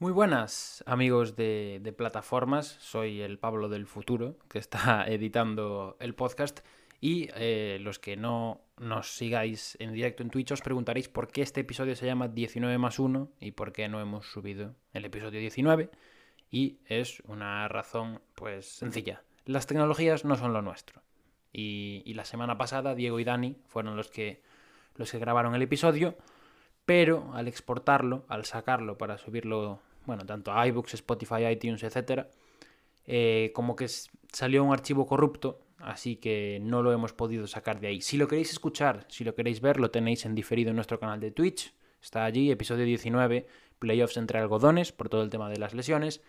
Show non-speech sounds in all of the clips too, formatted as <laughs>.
Muy buenas amigos de, de, plataformas, soy el Pablo del futuro que está <laughs> editando el podcast. Y eh, los que no nos sigáis en directo en Twitch os preguntaréis por qué este episodio se llama 19 más 1 y por qué no hemos subido el episodio 19 y es una razón pues sencilla, las tecnologías no son lo nuestro. Y, y la semana pasada Diego y Dani fueron los que, los que grabaron el episodio pero al exportarlo, al sacarlo para subirlo, bueno, tanto a iBooks, Spotify, iTunes, etc., eh, como que salió un archivo corrupto, así que no lo hemos podido sacar de ahí. Si lo queréis escuchar, si lo queréis ver, lo tenéis en diferido en nuestro canal de Twitch, está allí, episodio 19, playoffs entre algodones, por todo el tema de las lesiones,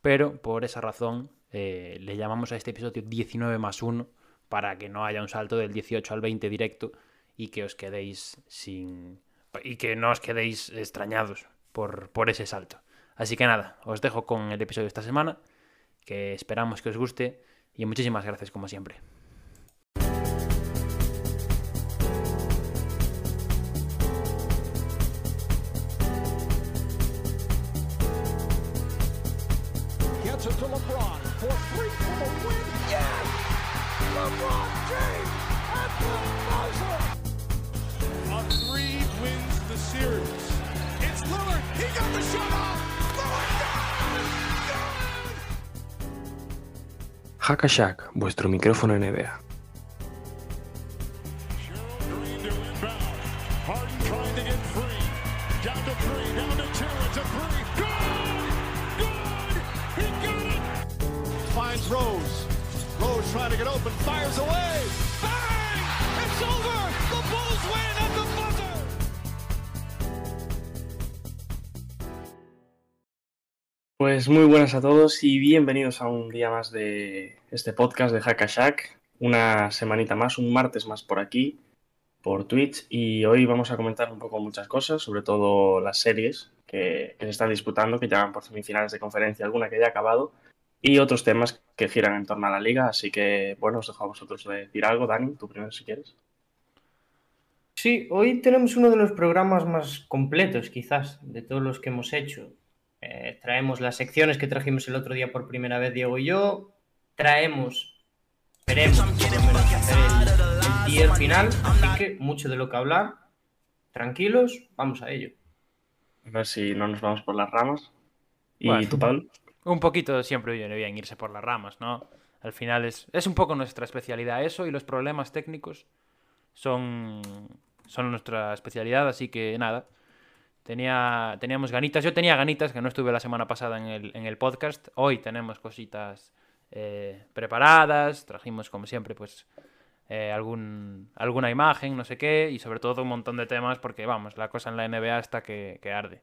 pero por esa razón eh, le llamamos a este episodio 19 más 1, para que no haya un salto del 18 al 20 directo y que os quedéis sin y que no os quedéis extrañados por, por ese salto. Así que nada, os dejo con el episodio de esta semana, que esperamos que os guste y muchísimas gracias como siempre. Series. Vuestro micrófono NBA. Pues muy buenas a todos y bienvenidos a un día más de este podcast de Hackashack. Una semanita más, un martes más por aquí, por Twitch. Y hoy vamos a comentar un poco muchas cosas, sobre todo las series que, se están disputando, que llegan por semifinales de conferencia, alguna que ya ha acabado, y otros temas que giran en torno a la liga. Así que, bueno, os dejo a vosotros decir algo. Dani, tú primero si quieres. Sí, hoy tenemos uno de los programas más completos, quizás, de todos los que hemos hecho. Eh, traemos las secciones que trajimos el otro día por primera vez Diego y yo. Traemos, hacer el, el tier final. Así que mucho de lo que hablar. Tranquilos, vamos a ello. A ver si no nos vamos por las ramas. ¿Y Bueno. tú, Pablo? Un poquito siempre viene bien irse por las ramas, ¿no? Al final es, es un poco nuestra especialidad eso y los problemas técnicos son, son nuestra especialidad, así que nada. Tenía, teníamos ganitas, yo tenía ganitas que no estuve la semana pasada en el, en el podcast. Hoy tenemos cositas eh, preparadas, trajimos como siempre pues eh, algún, alguna imagen, no sé qué, y sobre todo un montón de temas porque vamos, la cosa en la NBA está que, que arde.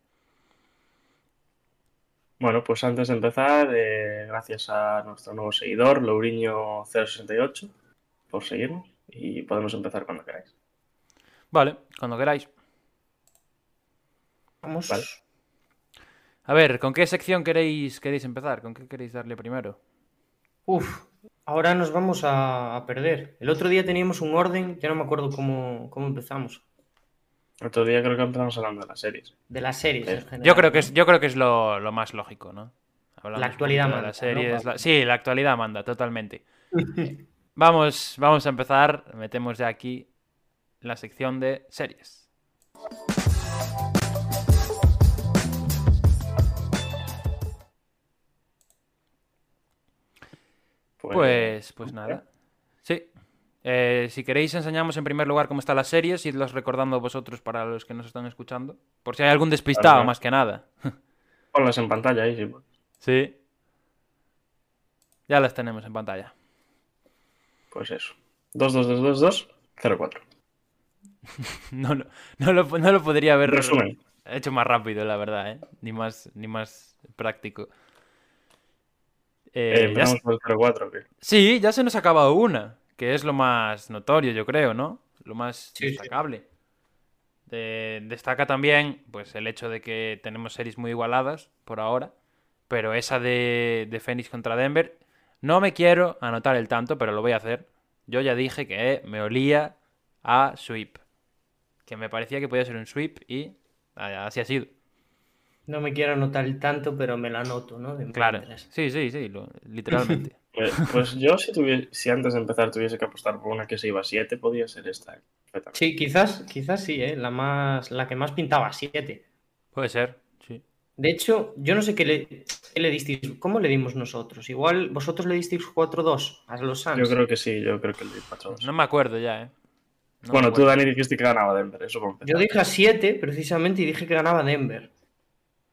Bueno, pues antes de empezar, eh, gracias a nuestro nuevo seguidor, Louriño068, por seguirnos y podemos empezar cuando queráis. Vale, cuando queráis. Vamos. Vale. A ver, ¿con qué sección queréis, queréis empezar? ¿Con qué queréis darle primero? Uf, ahora nos vamos a, a perder. El otro día teníamos un orden, ya no me acuerdo cómo, cómo empezamos. Otro día creo que empezamos hablando de las series. De las series en general. Yo creo que es, yo creo que es lo, lo más lógico, ¿no? Hablamos La actualidad manda, la- Sí, la actualidad manda, totalmente. <laughs> Vamos, vamos a empezar. Metemos ya aquí la sección de series. Pues, pues nada. Sí. Eh, si queréis, enseñamos en primer lugar cómo están las series, idlos recordando vosotros para los que nos están escuchando. Por si hay algún despistado, Claro. más que nada. <laughs> Ponlas en pantalla ahí, sí. pues. Sí. Ya las tenemos en pantalla. Pues eso. 2-2-2-2-2-0-4. <laughs> No, lo- no, lo, no lo podría haber Resumen. hecho más rápido, la verdad, ¿eh? Ni más, ni más práctico. Eh, Eh, ya se- por el 0-4. que- Sí, ya se nos ha acabado una, que es lo más notorio, yo creo, ¿no? Lo más Sí, sí. destacable. De- destaca también, pues, el hecho de que tenemos series muy igualadas por ahora, pero esa de, de Phoenix contra Denver, no me quiero anotar el tanto, pero lo voy a hacer. Yo ya dije que me olía a sweep, que me parecía que podía ser un sweep y así ha sido. No me quiero anotar el tanto, pero me la anoto, ¿no? De Claro. Sí, sí, sí, lo- literalmente. <laughs> Pues, pues yo, si, tuviese, si antes de empezar tuviese que apostar por una que se iba a 7, podría ser esta. perfectamente. Sí, quizás, quizás sí, ¿eh? La, más, la que más pintaba, 7. Puede ser, sí. De hecho, yo no sé qué le, qué le disteis. ¿Cómo le dimos nosotros? Igual vosotros le disteis 4-2 a los Suns. Yo creo que sí, yo creo que el de 4 No me acuerdo ya, ¿eh? No Bueno, tú. Dani, dijiste que ganaba Denver, eso. Yo dije a 7 precisamente y dije que ganaba Denver.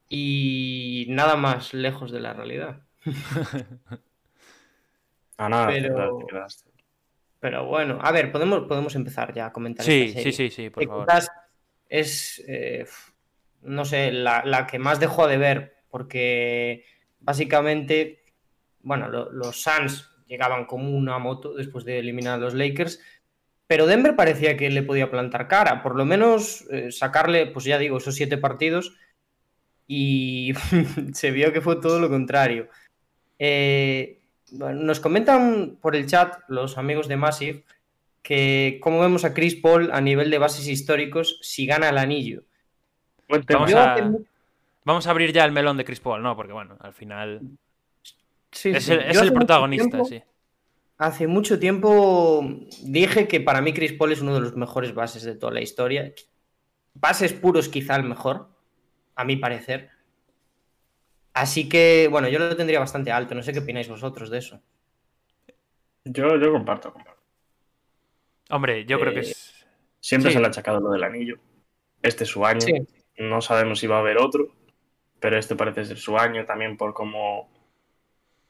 Y nada más lejos de la realidad. <laughs> Ah, nada, pero- bueno, a ver, podemos, podemos empezar ya a comentar. Sí, esta sí, serie. sí, sí, por que favor. quizás es, eh, no sé, la, la que más dejó de ver, porque básicamente, bueno, lo- los Suns llegaban como una moto después de eliminar a los Lakers, pero Denver parecía que le podía plantar cara, por lo menos eh, sacarle, pues ya digo, esos siete partidos, y <laughs> se vio que fue todo lo contrario. Eh, nos comentan por el chat los amigos de Massive que cómo vemos a Chris Paul a nivel de bases históricos si gana el anillo. Vamos a- hace Vamos a abrir ya el melón de Chris Paul, ¿no? Porque bueno, al final sí, es sí. el, es el protagonista, tiempo- sí. Hace mucho tiempo dije que para mí Chris Paul es uno de los mejores bases de toda la historia. Bases puros quizá el mejor, a mi parecer. Así que, bueno, yo lo tendría bastante alto. No sé qué opináis vosotros de eso. Yo, yo comparto, comparto. Hombre, yo creo que Eh, es. Siempre Sí. se le ha achacado lo del anillo. Este es su año. Sí. No sabemos si va a haber otro, pero este parece ser su año también por cómo,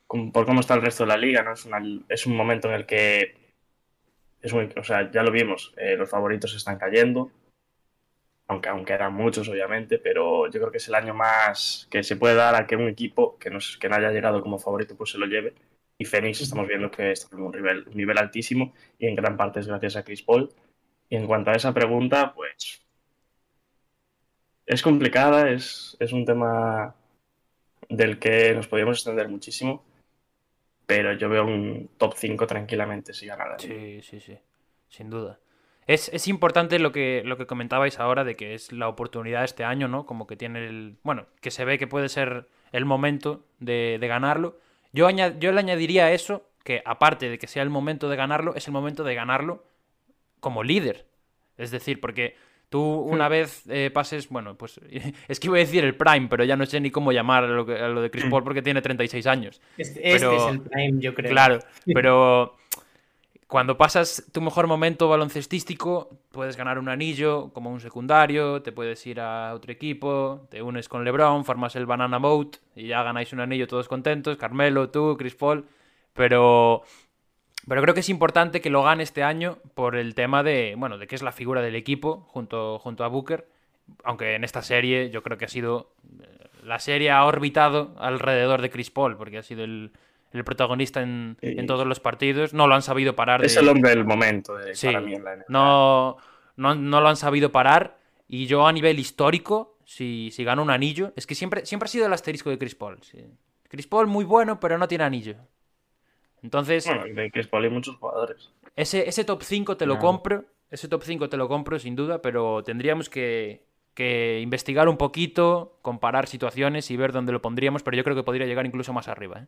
por cómo está el resto de la liga. ¿no? Es, una- es un momento en el que, es muy, o sea, ya lo vimos, eh, los favoritos están cayendo, aunque, aunque eran muchos obviamente, pero yo creo que es el año más que se puede dar a que un equipo que no, que no haya llegado como favorito pues se lo lleve. Y Phoenix estamos viendo que está en un nivel, un nivel altísimo y en gran parte es gracias a Chris Paul. Y en cuanto a esa pregunta, pues es complicada, es, es un tema del que nos podríamos extender muchísimo, pero yo veo un top 5 tranquilamente si gana Sí, sí, sí. Sin duda. Es, es importante lo que, lo que comentabais ahora de que es la oportunidad este año, ¿no? Como que tiene el. Bueno, que se ve que puede ser el momento de, de ganarlo. Yo, aña- yo le añadiría a eso que, aparte de que sea el momento de ganarlo, es el momento de ganarlo como líder. Es decir, porque tú una vez eh, pases, bueno, pues <laughs> es que iba a decir el Prime, pero ya no sé ni cómo llamar a lo, que- a lo de Chris Paul porque tiene 36 años. Este, este Pero- es el prime, yo creo. Claro, pero <laughs> cuando pasas tu mejor momento baloncestístico, puedes ganar un anillo como un secundario, te puedes ir a otro equipo, te unes con LeBron, formas el Banana Boat y ya ganáis un anillo todos contentos, Carmelo, tú, Chris Paul, pero pero creo que es importante que lo gane este año por el tema de, bueno, de que es la figura del equipo junto, junto a Booker, aunque en esta serie yo creo que ha sido eh, la serie ha orbitado alrededor de Chris Paul, porque ha sido el, el protagonista en, Sí. en todos los partidos. No lo han sabido parar. Es de- el hombre del momento de, Sí, para mí en la NBA. no, no, no lo han sabido parar. Y yo a nivel histórico, si, si gana un anillo, es que siempre, siempre ha sido el asterisco de Chris Paul. sí. Chris Paul muy bueno, pero no tiene anillo. Entonces, Bueno, de Chris Paul hay muchos jugadores. ese, ese top 5 te lo compro. Ese top 5 te lo compro sin duda, pero tendríamos que, que investigar un poquito, comparar situaciones y ver dónde lo pondríamos, pero yo creo que podría llegar incluso más arriba. ¿eh?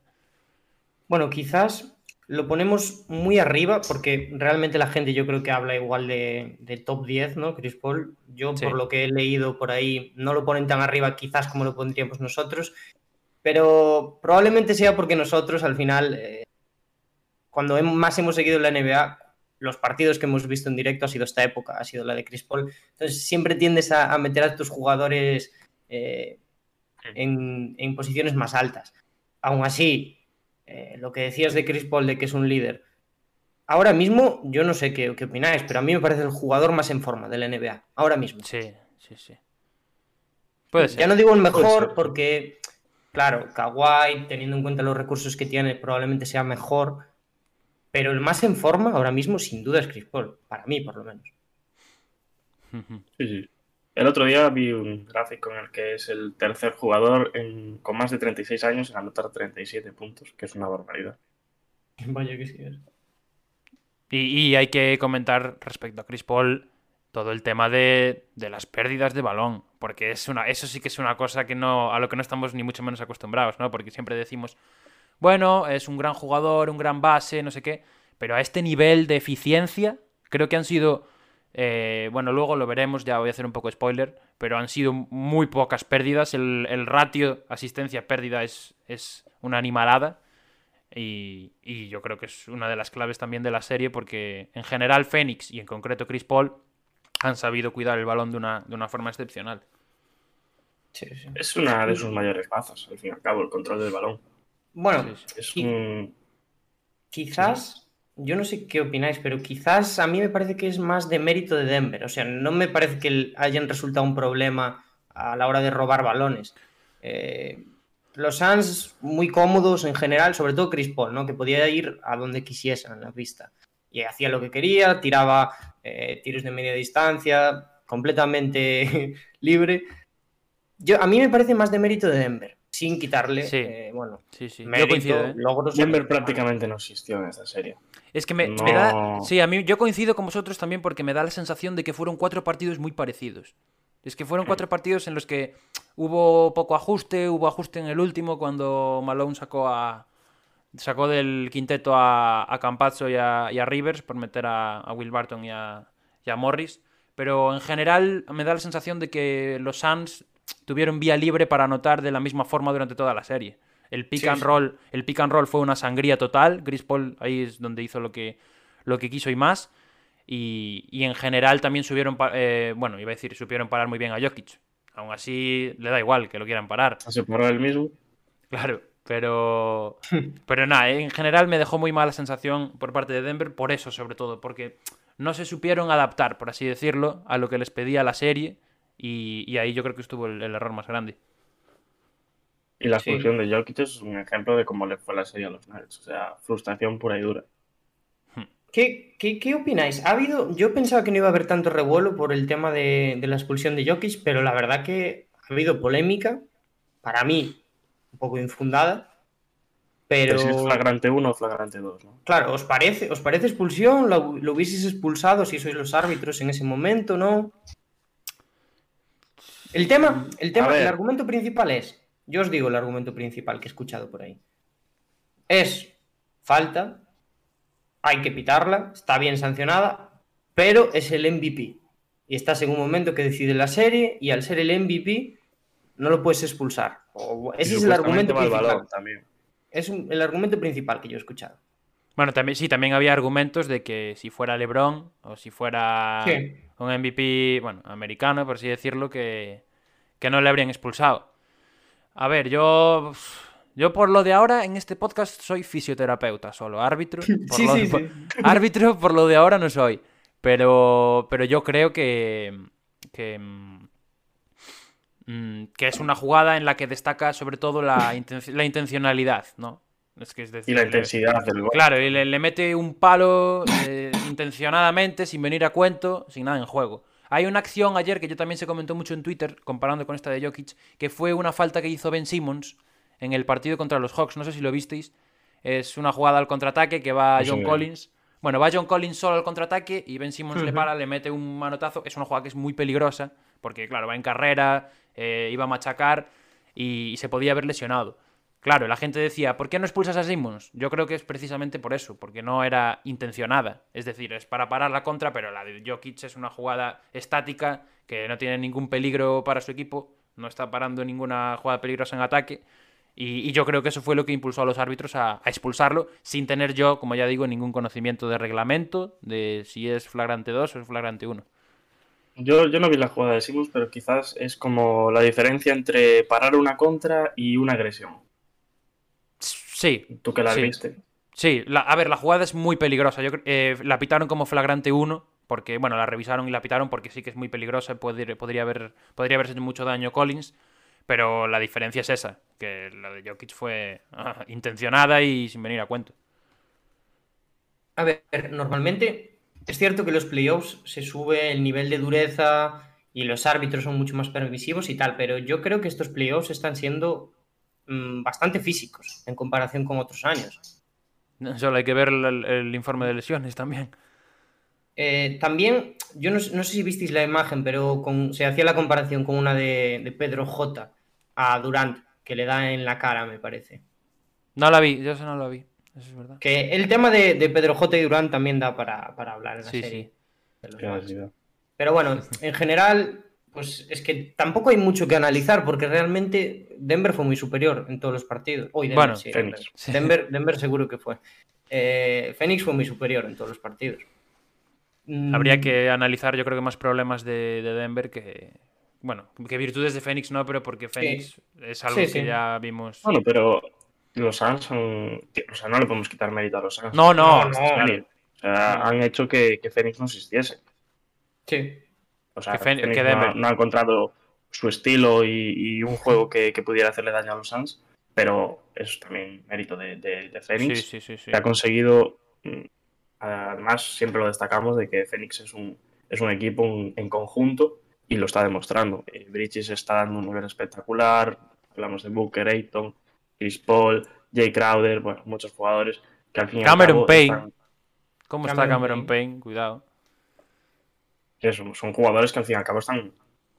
Bueno, quizás lo ponemos muy arriba porque realmente la gente yo creo que habla igual de, de top 10, ¿no? Chris Paul. Yo Sí. por lo que he leído por ahí no lo ponen tan arriba quizás como lo pondríamos nosotros, pero probablemente sea porque nosotros al final, eh, cuando más hemos seguido la NBA, los partidos que hemos visto en directo ha sido esta época, ha sido la de Chris Paul. Entonces siempre tiendes a, a meter a tus jugadores eh, en, en posiciones más altas. Aún así, eh, lo que decías de Chris Paul, de que es un líder, ahora mismo yo no sé qué, qué opináis, pero a mí me parece el jugador más en forma de la NBA, ahora mismo. Sí, sí, sí. Puede ser. Ya no digo el mejor porque, claro, Kawhi, teniendo en cuenta los recursos que tiene, probablemente sea mejor, pero el más en forma ahora mismo sin duda es Chris Paul, para mí por lo menos. Sí, sí. El otro día vi un gráfico en el que es el tercer jugador en- con más de 36 años en anotar 37 puntos, que es una barbaridad. Vaya que sí es. Y, y hay que comentar respecto a Chris Paul todo el tema de, de, las pérdidas de balón, porque es una, eso sí que es una cosa que no, a lo que no estamos ni mucho menos acostumbrados, ¿no? Porque siempre decimos, bueno, es un gran jugador, un gran base, no sé qué, pero a este nivel de eficiencia, creo que han sido, eh, bueno, luego lo veremos, ya voy a hacer un poco de spoiler, pero han sido muy pocas pérdidas, el, el ratio asistencia-pérdida es, es una animalada. Y, y, yo creo que es una de las claves también de la serie porque en general Fénix y en concreto Chris Paul han sabido cuidar el balón de una, de una forma excepcional. Sí, sí. Es una de sus mayores bazas, al fin y al cabo, el control del balón. Bueno, sí, es un... quizás, yo no sé qué opináis, pero quizás a mí me parece que es más de mérito de Denver. O sea, no me parece que hayan resultado un problema a la hora de robar balones. Eh, los Suns muy cómodos en general, sobre todo Chris Paul, ¿no? que podía ir a donde quisiese en la pista. Y hacía lo que quería, tiraba eh, tiros de media distancia, completamente <laughs> libre. Yo, a mí me parece más de mérito de Denver, sin quitarle, Sí. eh, bueno, Sí, sí. mérito, yo coincido, ¿eh? logros. Denver prácticamente no existió en esta serie. Es que me, No. me da. Sí, a mí yo coincido con vosotros también porque me da la sensación de que fueron cuatro partidos muy parecidos. Es que fueron cuatro partidos en los que hubo poco ajuste, hubo ajuste en el último cuando Malone sacó a. sacó del quinteto a, a Campazzo y a, y a Rivers por meter a, a Will Barton y a, y a Morris. Pero en general me da la sensación de que los Suns tuvieron vía libre para anotar de la misma forma durante toda la serie. El pick Sí, and roll, el pick and roll fue una sangría total. Chris Paul ahí es donde hizo lo que, lo que quiso y más. Y, y en general también subieron, eh, bueno, iba a decir, supieron parar muy bien a Jokic. Aún así, le da igual que lo quieran parar. Se paró el mismo. Claro, pero. <laughs> Pero nada, en general me dejó muy mala sensación por parte de Denver, por eso sobre todo, porque no se supieron adaptar, por así decirlo, a lo que les pedía la serie. Y, y ahí yo creo que estuvo el, el error más grande. Y la Sí. expulsión de Jokic es un ejemplo de cómo le fue la serie a los Nuggets. O sea, frustración pura y dura. ¿Qué, qué, qué opináis? Ha habido, yo pensaba que no iba a haber tanto revuelo por el tema de, de la expulsión de Jokic, pero la verdad que ha habido polémica, para mí un poco infundada, pero Pero si es flagrante 1 o flagrante 2, ¿no? claro, ¿os parece, ¿os parece expulsión? ¿Lo, lo hubieseis expulsado si sois los árbitros en ese momento, no? El tema, el tema, el argumento principal es, yo os digo el argumento principal que he escuchado por ahí. Es falta, hay que pitarla, está bien sancionada, pero es el MVP. Y estás en un momento que decide la serie y al ser el MVP no lo puedes expulsar. O- ese es el argumento principal. balón también. Es un- el argumento principal que yo he escuchado. Bueno, también, sí, también había argumentos de que si fuera LeBron o si fuera Sí. Un MVP, bueno, americano, por así decirlo, que, que no le habrían expulsado. A ver, yo. Yo por lo de ahora en este podcast soy fisioterapeuta solo, árbitro. <laughs> Por Sí, lo, sí, por- sí. <laughs> Árbitro por lo de ahora no soy. Pero, pero yo creo que, que, mm, que es una jugada en la que destaca sobre todo la, <laughs> la intencionalidad, ¿no? Es que es decir, Y la le- intensidad del gol. Claro, y le, le mete un palo eh, intencionadamente, sin venir a cuento, sin nada en juego. Hay una acción ayer que yo también se comentó mucho en Twitter, comparando con esta de Jokic, que fue una falta que hizo Ben Simmons en el partido contra los Hawks. No sé si lo visteis. Es una jugada al contraataque que va John. Collins. Bueno, va John Collins solo al contraataque y Ben Simmons le para, le mete un manotazo. Es una jugada que es muy peligrosa, porque claro, va en carrera, eh, iba a machacar y, y se podía haber lesionado. Claro, la gente decía, ¿por qué no expulsas a Simmons? Yo creo que es precisamente por eso, porque no era intencionada. Es decir, es para parar la contra, pero la de Jokic es una jugada estática que no tiene ningún peligro para su equipo, no está parando ninguna jugada peligrosa en ataque. Y, yo creo que eso fue lo que impulsó a los árbitros a, a expulsarlo, sin tener yo, como ya digo, ningún conocimiento de reglamento, de si es flagrante 2 o es flagrante 1. Yo, yo no vi la jugada de Simmons, pero quizás es como la diferencia entre parar una contra y una agresión. Sí, Tú que la Sí. viste. Sí, la- a ver, la jugada es muy peligrosa. Yo, eh, la pitaron como flagrante 1, porque, bueno, la revisaron y la pitaron porque sí que es muy peligrosa. Puede- podría, haber, podría haberse hecho mucho daño Collins, pero la diferencia es esa, que la de Jokic fue ah, intencionada y sin venir a cuento. A ver, normalmente es cierto que los playoffs se sube el nivel de dureza y los árbitros son mucho más permisivos y tal, pero yo creo que estos playoffs están siendo mm, bastante físicos en comparación con otros años. Solo hay que ver el, el informe de lesiones también. Eh, también, yo no, no, sé si visteis la imagen, pero con, se hacía la comparación con una de, de, Pedro J a Durant, que le da en la cara, me parece. No la vi, yo eso no la vi. Eso es verdad. Que el tema de, de Pedro J y Durant también da para, para hablar en la Sí, serie. sí. de los Pero bueno, en general, pues es que tampoco hay mucho que analizar porque realmente Denver fue muy superior en todos los partidos. Hoy Denver, Bueno, sí, Phoenix. Denver. Denver, Denver seguro que fue. Eh, Phoenix fue muy superior en todos los partidos. Mm, Habría que analizar, yo creo que más problemas de, de Denver que. Bueno, que virtudes de Fénix no, pero porque Fénix es algo Sí, que sí. ya vimos. Bueno, pero los Suns son... O sea, no le podemos quitar mérito a los Suns. No, no, No, no. claro. O sea, No. han hecho que, que Phoenix no existiese. Sí. O sea, Que Fen- Phoenix que no, ha- Denver. no ha encontrado su estilo y, y un juego que, que pudiera hacerle daño a los Suns, pero es también mérito de, de, Phoenix, sí, sí, sí. que ha conseguido, mm, además siempre lo destacamos, de que Phoenix es un, es un equipo un- en conjunto y lo está demostrando. Eh, Bridges está dando un nivel espectacular, hablamos de Booker, Ayton, Chris Paul, Jay Crowder, bueno, muchos jugadores que al fin y al Cameron cabo Payne. están- ¿Cómo está Cameron Cameron Payne. Payne? Cuidado. Eso, son jugadores que al fin y al cabo están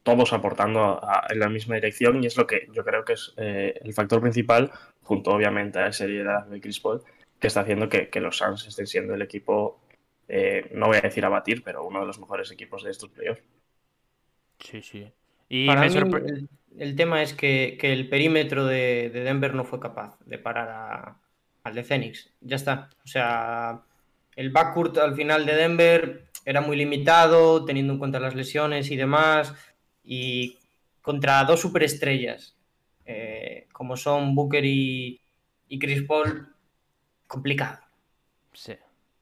todos aportando a- a- en la misma dirección y es lo que yo creo que es eh, el factor principal, junto obviamente a esa seriedad de Chris Paul, que está haciendo que, que los Suns estén siendo el equipo, eh, no voy a decir a batir, pero uno de los mejores equipos de estos playoffs. Sí, sí. Y Para me mí, sorpre- el, el tema es que, que el perímetro de, de Denver no fue capaz de parar a- al de Phoenix. Ya está. O sea, el backcourt al final de Denver era muy limitado, teniendo en cuenta las lesiones y demás. Y contra dos superestrellas, eh, como son Booker y, y Chris Paul, complicado. Sí.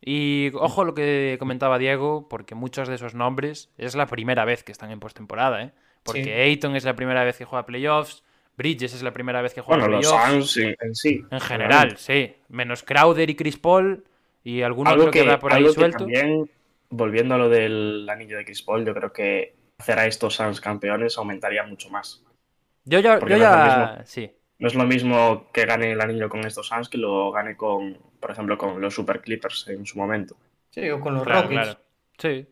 Y ojo lo que comentaba Diego, porque muchos de esos nombres es la primera vez que están en postemporada, ¿eh? Porque Sí. Ayton es la primera vez que juega playoffs, Bridges es la primera vez que juega Bueno, los playoffs. Suns en, sí. En general, sí. Menos Crowder y Chris Paul y alguno Algo otro que, que, da por ahí algo que suelto. también, volviendo a lo del anillo de Chris Paul, yo creo que hacer a estos Suns campeones aumentaría mucho más. Yo ya, yo no es lo ya... Sí. No es lo mismo que gane el anillo con estos Suns que lo gane con, por ejemplo, con los Super Clippers en su momento. Sí, o con los Claro, Rockets. claro. Sí.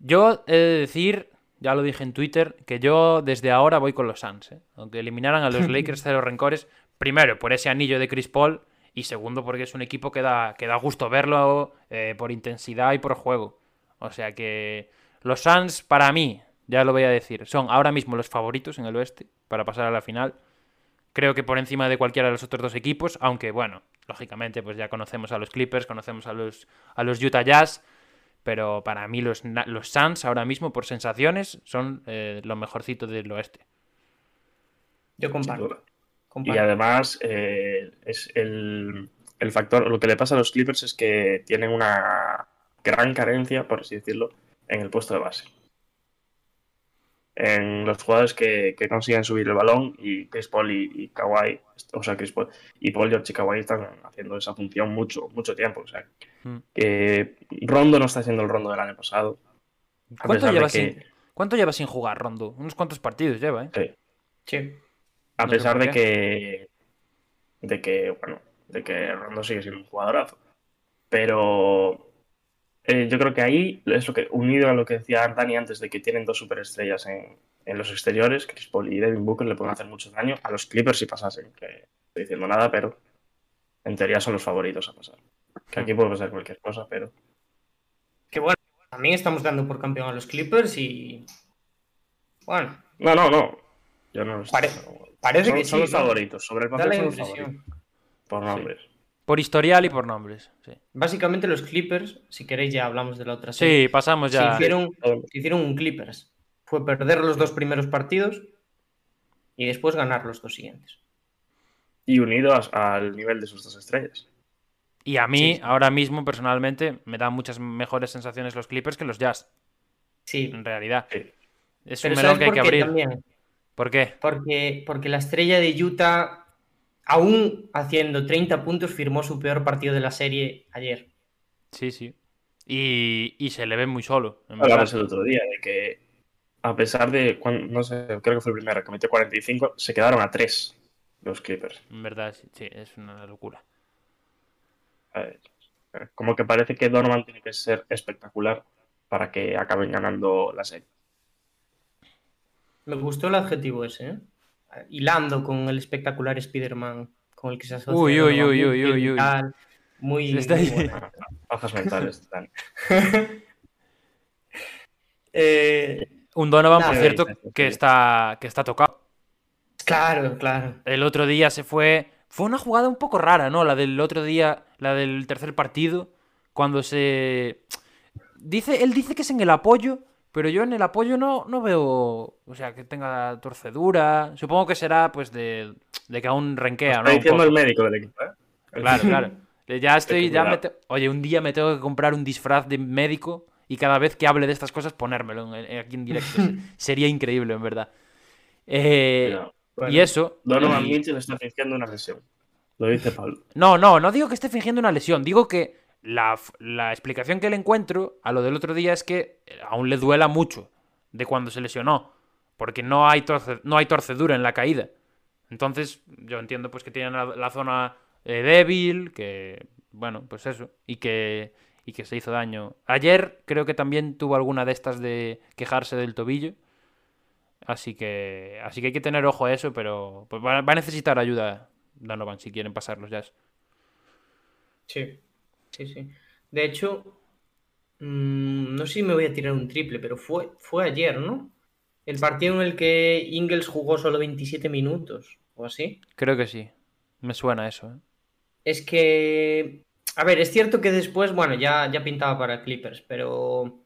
Yo he de decir, ya lo dije en Twitter, que yo desde ahora voy con los Suns. ¿eh? Aunque eliminaran a los <laughs> Lakers cero rencores, primero por ese anillo de Chris Paul y segundo porque es un equipo que da, que da gusto verlo eh, por intensidad y por juego. O sea que los Suns, para mí, ya lo voy a decir, son ahora mismo los favoritos en el oeste para pasar a la final. Creo que por encima de cualquiera de los otros dos equipos, aunque bueno, lógicamente pues ya conocemos a los Clippers, conocemos a los, a los Utah Jazz, pero para mí los, los Suns ahora mismo por sensaciones son eh, lo mejorcito del oeste. Yo comparto. Y además, eh, es el, el factor, lo que le pasa a los Clippers es que tienen una gran carencia, por así decirlo, en el puesto de base. En los jugadores que, que consiguen subir el balón y Chris Paul y, y Kawhi, o sea, Chris Paul y Paul George y Kawhi están haciendo esa función mucho, mucho tiempo. O sea, Mm. que Rondo no está haciendo el Rondo del año pasado. ¿Cuánto lleva, que- sin, ¿Cuánto lleva sin jugar Rondo? Unos cuantos partidos lleva, ¿eh? sí. Sí. A No pesar de que, de que, bueno, de que Rondo sigue siendo un jugadorazo. Pero eh, yo creo que ahí es lo que, unido a lo que decía Dani antes de que tienen dos superestrellas en, en los exteriores, Chris Paul y Devin Booker le pueden hacer mucho daño a los Clippers si pasasen. Que no estoy diciendo nada, pero en teoría son los favoritos a pasar. Que aquí puede pasar cualquier cosa, pero Que bueno, también estamos dando por campeón a los Clippers y. Bueno, no, no, no. Yo no los- Pare- parece son, que son sí. los ¿no? favoritos. Sobre el papel la son los impresión. favoritos. Por nombres. Por historial y por nombres. Sí, Básicamente los Clippers, si queréis ya hablamos de la otra serie. Sí, pasamos se, ya. hicieron, se hicieron un Clippers. Fue perder los dos primeros partidos y después ganar los dos siguientes. Y unidos al nivel de sus dos estrellas. Y a mí, Sí, sí. ahora mismo, personalmente, me dan muchas mejores sensaciones los Clippers que los Jazz, Sí, en realidad. Sí. Es pero un melón ¿sabes que hay que abrir. también? ¿Por qué? Porque, porque la estrella de Utah, aún haciendo 30 puntos, firmó su peor partido de la serie ayer. Sí, sí. Y, y se le ve muy solo. Hablamos el otro día de que, a pesar de, cuan- no sé, creo que fue el primero que metió 45, se quedaron a 3 los Clippers. En verdad, sí, sí, es una locura. A ver, Eh, Como que parece que Donovan tiene que ser espectacular para que acaben ganando la serie. Me gustó el adjetivo ese, ¿eh? Hilando con el espectacular Spider-Man con el que se asocia. Uy, uy, uy, muy uy, uy, uy. Muy, Está ahí. Bajas mentales, Dani. <laughs> Eh, Un Donovan, por cierto, que está, que está tocado. claro, claro. El otro día se fue. Fue una jugada un poco rara, ¿no? La del otro día, la del tercer partido, cuando se. Dice, él dice que es en el apoyo, pero yo en el apoyo no, no veo. O sea, que tenga torcedura. Supongo que será, pues, de, de que aún renquea, Está ¿no? Diciendo poco. el médico del equipo, ¿eh? Claro, claro. Ya estoy, ya me cuidado. te- Oye, un día me tengo que comprar un disfraz de médico y cada vez que hable de estas cosas ponérmelo en- en- aquí en directo. <laughs> Sería increíble, en verdad. Eh, Cuidado. Bueno, y eso. Donovan y- Mitchell está fingiendo una lesión. Lo dice Pablo. No, no, no digo que esté fingiendo una lesión. Digo que la, la explicación que le encuentro a lo del otro día es que eh, aún le duela mucho de cuando se lesionó. Porque no hay, no hay torcedura en la caída. Entonces, yo entiendo pues que tiene la, zona eh, débil, que, bueno, pues eso, y que, y que se hizo daño. Ayer creo que también tuvo alguna de estas de quejarse del tobillo. Así que, así que hay que tener ojo a eso, pero pues va, va a necesitar ayuda Donovan si quieren pasar los jazz. Sí, sí, sí. De hecho, mm, no sé si me voy a tirar un triple, pero fue, fue ayer, ¿no? El partido en el que Ingles jugó solo 27 minutos o así. Creo que sí. Me suena eso. ¿eh? Es que, a ver, es cierto que después, bueno, ya, ya pintaba para Clippers, pero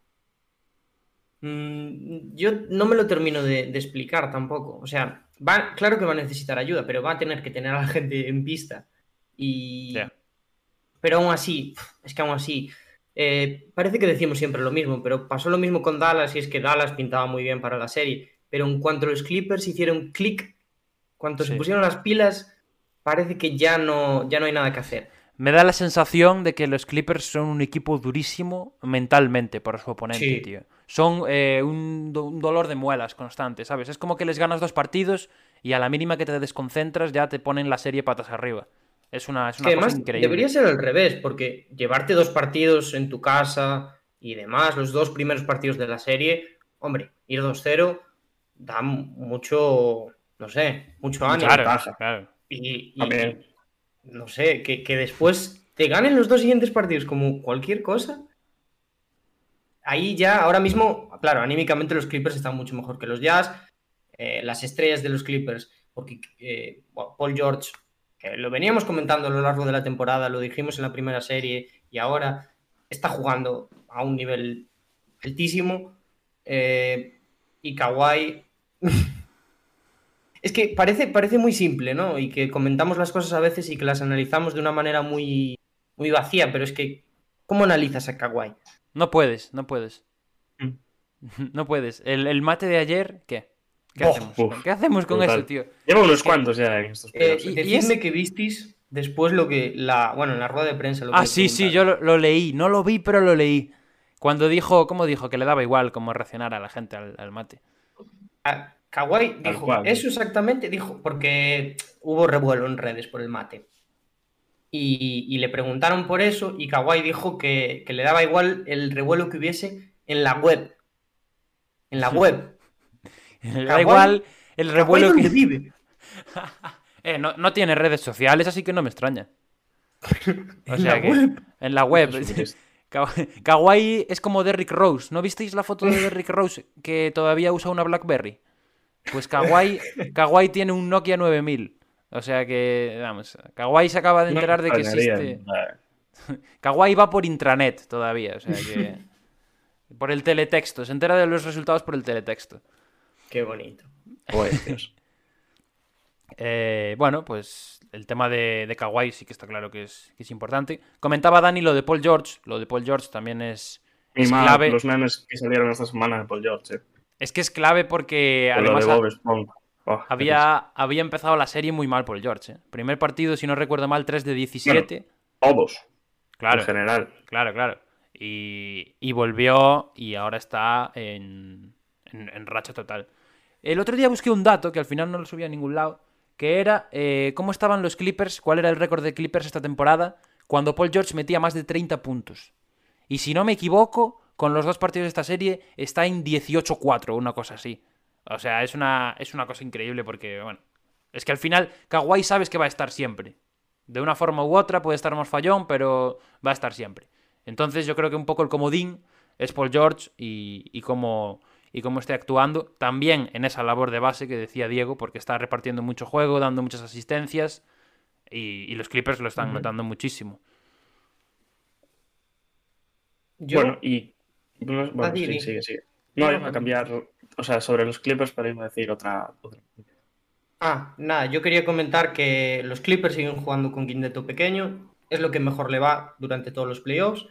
mm, yo no me lo termino de, de explicar tampoco. O sea, va, claro que va a necesitar ayuda, pero va a tener que tener a la <laughs> gente en pista. Y... Pero aún así, es que aún así, eh, parece que decimos siempre lo mismo, pero pasó lo mismo con Dallas y es que Dallas pintaba muy bien para la serie. Pero en cuanto los Clippers hicieron clic, cuando se pusieron las pilas, parece que ya no, ya no hay nada que hacer. Me da la sensación de que los Clippers son un equipo durísimo mentalmente para su oponente, Sí. tío. Son eh, un, do- un dolor de muelas constante, ¿sabes? Es como que les ganas dos partidos y a la mínima que te desconcentras ya te ponen la serie patas arriba. Es una, es Que cosa además increíble. debería ser al revés, porque llevarte dos partidos en tu casa y demás, los dos primeros partidos de la serie, hombre, ir 2-0 da mucho, no sé, mucho ánimo. Claro, ventaja. claro. Y, y- También. no sé, que, que después te ganen los dos siguientes partidos como cualquier cosa. Ahí ya, ahora mismo, claro, anímicamente los Clippers están mucho mejor que los Jazz. Eh, las estrellas de los Clippers, porque eh, Paul George, que lo veníamos comentando a lo largo de la temporada, lo dijimos en la primera serie y ahora está jugando a un nivel altísimo. Eh, y Kawhi. <laughs> es que parece, parece muy simple, ¿no? Y que comentamos las cosas a veces y que las analizamos de una manera muy, muy vacía, pero es que, ¿cómo analizas a Kawhi? No puedes, no puedes. Mm. <laughs> No puedes. El, el mate de ayer, ¿qué? ¿Qué Oh, hacemos? uf, ¿Qué hacemos con brutal. eso, tío? Lleva unos cuantos ya en estos Eh, playoffs. y- es- que visteis después lo que la. Bueno, en la rueda de prensa. Lo que Ah, sí, sí, yo lo, lo leí. No lo vi, pero lo leí. Cuando dijo, ¿cómo dijo? Que le daba igual cómo reaccionar a la gente al, al mate. Ah, Kawhi dijo, cual. eso exactamente, dijo, porque hubo revuelo en redes por el mate. Y, y le preguntaron por eso y Kawhi dijo que, que le daba igual el revuelo que hubiese en la web. En la web. Le da igual el revuelo ¿dónde que... vive? <laughs> Eh, no, no tiene redes sociales, así que no me extraña. <laughs> O En sea la que- web. En la web. <laughs> Kawaii es como Derrick Rose. ¿No visteis la foto de Derrick Rose que todavía usa una BlackBerry? Pues Kawaii, Kawaii tiene un Nokia 9000. O sea que, vamos, Kawaii se acaba de enterar de que existe... Kawaii va por intranet todavía, o sea que... Por el teletexto, se entera de los resultados por el teletexto. Qué bonito. Dios. <laughs> Eh, bueno, pues el tema de, de Kawhi sí que está claro que es, que es importante. Comentaba Dani lo de Paul George. Lo de Paul George también es, es madre, clave. los memes que salieron esta semana de Paul George. eh. Es que es clave porque además. Oh, qué había, había empezado la serie muy mal Paul George. ¿eh? Primer partido, si no recuerdo mal, 3 de 17. triste. Todos, claro, en general. claro, claro. Y, y volvió y ahora está en, en- en racha total. El otro día busqué un dato que al final no lo subí a ningún lado, que era eh, cómo estaban los Clippers, cuál era el récord de Clippers esta temporada cuando Paul George metía más de 30 puntos. Y si no me equivoco, con los dos partidos de esta serie está en 18-4, una cosa así. O sea, es una, es una cosa increíble porque, bueno, es que al final Kawhi sabes que va a estar siempre. De una forma u otra puede estar más fallón, pero va a estar siempre. Entonces yo creo que un poco el comodín es Paul George y, y cómo, y cómo esté actuando. También en esa labor de base que decía Diego, porque está repartiendo mucho juego, dando muchas asistencias y, y los Clippers lo están notando muchísimo. Yo, Bueno, y. Bueno, di, sí, sigue, sigue. No, iba a cambiar. O sea, sobre los Clippers, pero iba a decir otra. otra. Ah, nada, yo quería comentar que los Clippers siguen jugando con quinteto pequeño, es lo que mejor le va durante todos los playoffs.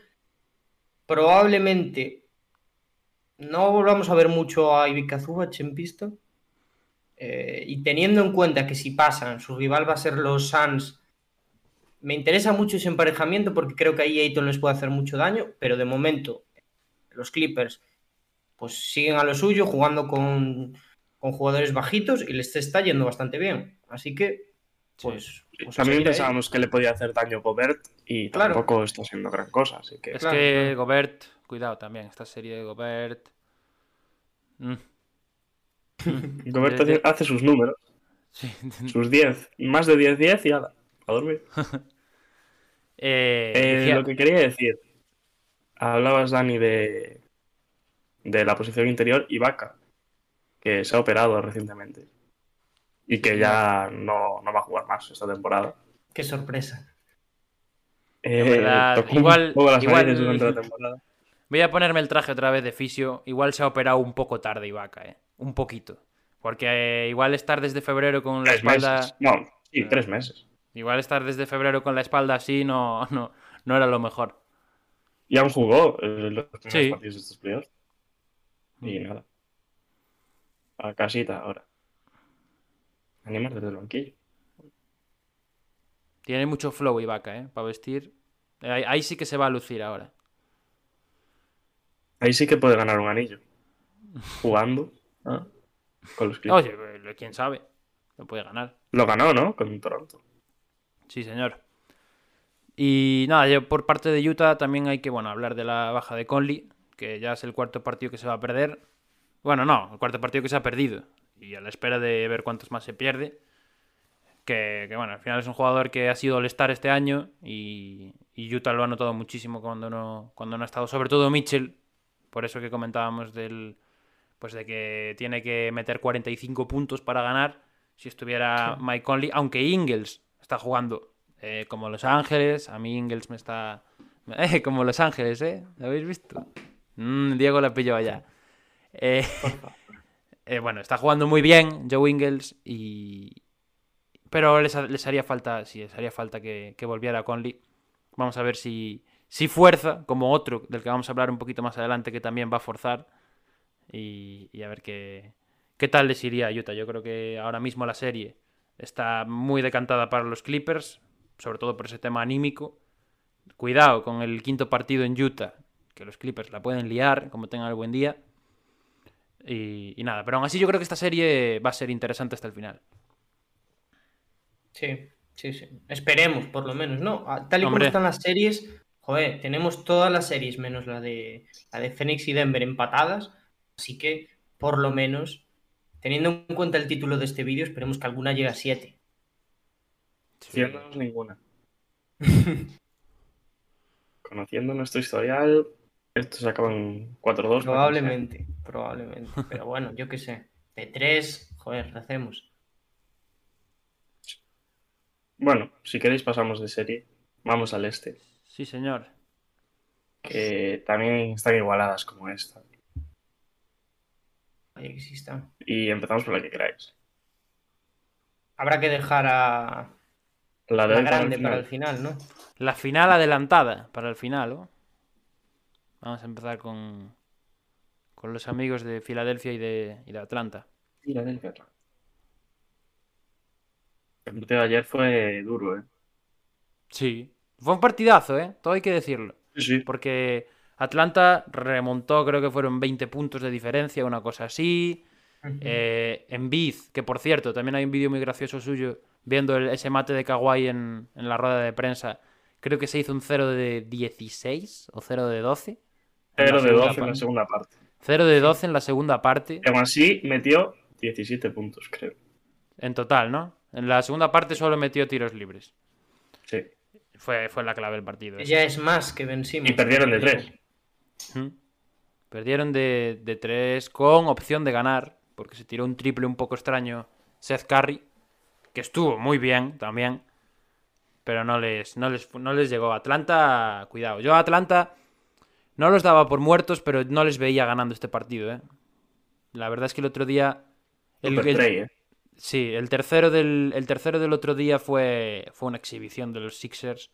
Probablemente no volvamos a ver mucho a Ivica Zubac en pista. Eh, y teniendo en cuenta que si pasan, su rival va a ser los Suns, me interesa mucho ese emparejamiento porque creo que ahí Ayton les puede hacer mucho daño, pero de momento los Clippers pues siguen a lo suyo jugando con, con jugadores bajitos y les está yendo bastante bien. Así que, pues. pues a También ahí. pensábamos que le podía hacer daño Gobert y Claro. tampoco está haciendo gran cosa, así que. Es Claro, que claro. Gobert, cuidado también, esta serie de Gobert. Mm. <laughs> Mm. Gobert De- hace- hace sus números, sí. <laughs> sus 10, más de 10-10 y ala, a dormir. <laughs> Eh, Eh, decía- Lo que quería decir, hablabas, Dani, de, de la posición interior y Vaca, que se ha operado recientemente y que ya no, no va a jugar más esta temporada. Qué sorpresa. Eh, verdad, tocó un igual- poco las igual- durante la temporada. Voy a ponerme el traje otra vez de fisio. Igual se ha operado un poco tarde Ibaka, ¿eh? Un poquito. Porque eh, igual estar desde febrero con la espalda... meses. No, sí, tres meses. Igual estar desde febrero con la espalda así no, no, no era lo mejor. Y aún jugó eh, los primeros Sí. partidos de estos playoffs. Y nada. A casita ahora. Animar desde el banquillo. Tiene mucho flow Ibaka, ¿eh? Para vestir. Ahí, ahí sí que se va a lucir ahora. Ahí sí que puede ganar un anillo. <laughs> Jugando con los Clippers. Oye, quién sabe. Lo puede ganar. Lo ganó, ¿no? Con Toronto. Sí, señor. Y nada, yo por parte de Utah también hay que, bueno, hablar de la baja de Conley, que ya es el cuarto partido que se va a perder. Bueno, no, el cuarto partido que se ha perdido. Y a la espera de ver cuántos más se pierde. Que, que, bueno, al final es un jugador que ha sido All-Star este año y, y Utah lo ha notado muchísimo cuando no, cuando no ha estado. Sobre todo Mitchell, por eso que comentábamos del, pues de que tiene que meter 45 puntos para ganar si estuviera Mike Conley, aunque Ingles está jugando eh, como Los Ángeles, a mí Ingles me está... eh, <laughs> como Los Ángeles, ¿eh? ¿Lo habéis visto? Mm, Diego la pilló allá. Eh, <laughs> eh, bueno, está jugando muy bien Joe Ingles y... Pero les, les haría falta, sí, les haría falta que, que volviera Conley. Vamos a ver si, si fuerza, como otro del que vamos a hablar un poquito más adelante, que también va a forzar. Y, y a ver qué, qué tal les iría a Utah. Yo creo que ahora mismo la serie está muy decantada para los Clippers, sobre todo por ese tema anímico. Cuidado con el quinto partido en Utah, que los Clippers la pueden liar, como tengan el buen día. Y, y nada, pero aún así yo creo que esta serie va a ser interesante hasta el final. Sí, sí, sí. Esperemos, por lo menos, ¿no? Ah, Tal y como están las series, joder, tenemos todas las series menos la de la de Phoenix y Denver empatadas. Así que, por lo menos, teniendo en cuenta el título de este vídeo, esperemos que alguna llegue a 7. Conociéndonos ninguna. <laughs> Conociendo nuestro historial, estos acaban 4-2. Probablemente, probablemente. Pero bueno, yo qué sé. De 3, joder, lo hacemos. Bueno, si queréis pasamos de serie. Vamos al este. Sí, señor. Que también están igualadas como esta. Sí está. Y empezamos por la que queráis. Habrá que dejar a La de grande para el final. final, ¿no? La final adelantada para el final, ¿no? Vamos a empezar con, con los amigos de Filadelfia y de, y de Atlanta. Filadelfia, Atlanta. El partido de ayer fue duro, ¿eh? Sí. Fue un partidazo, ¿eh? Todo hay que decirlo. Sí, sí. Porque Atlanta remontó, creo que fueron 20 puntos de diferencia, una cosa así. Eh, Embiid, que por cierto, también hay un vídeo muy gracioso suyo viendo el- ese mate de Kawhi en, en la rueda de prensa, creo que se hizo un 0 de 16 o 0 de 12. en la 0 de segunda 12 en la segunda parte. 0 de 12 en la segunda parte. Y aún así metió 17 puntos, creo. En total, ¿no? En la segunda parte solo metió tiros libres. Fue, fue la clave del partido. Ya es más que Ben Simmons. Y perdieron de 3. Ujú. Perdieron de, de 3 con opción de ganar, porque se tiró un triple un poco extraño Seth Curry, que estuvo muy bien también, pero no les, no les, no les llegó. Atlanta, cuidado. Yo a Atlanta no los daba por muertos, pero no les veía ganando este partido. ¿eh? La verdad es que el otro día... El, el- Trey, ¿eh? Sí, el tercero del, el tercero del otro día fue, fue una exhibición de los Sixers.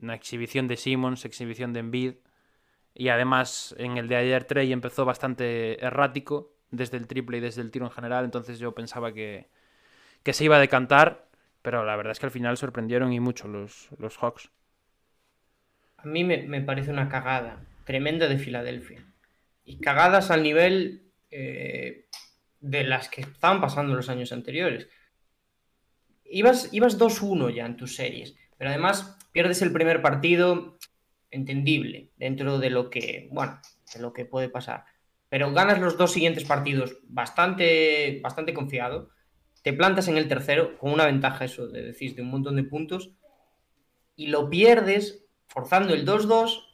Una exhibición de Simmons, exhibición de Embiid. Y además, en el de ayer Trey empezó bastante errático, desde el triple y desde el tiro en general. Entonces yo pensaba que, que se iba a decantar. Pero la verdad es que al final sorprendieron y mucho los, los Hawks. A mí me, me parece una cagada tremenda de Filadelfia. Y cagadas al nivel eh, de las que estaban pasando los años anteriores. Ibas, ibas 2-1 ya en tus series, pero además pierdes el primer partido entendible dentro de lo que, bueno, de lo que puede pasar. Pero ganas los dos siguientes partidos bastante, bastante confiado. Te plantas en el tercero con una ventaja, eso de decís, de un montón de puntos. Y lo pierdes forzando el 2-2.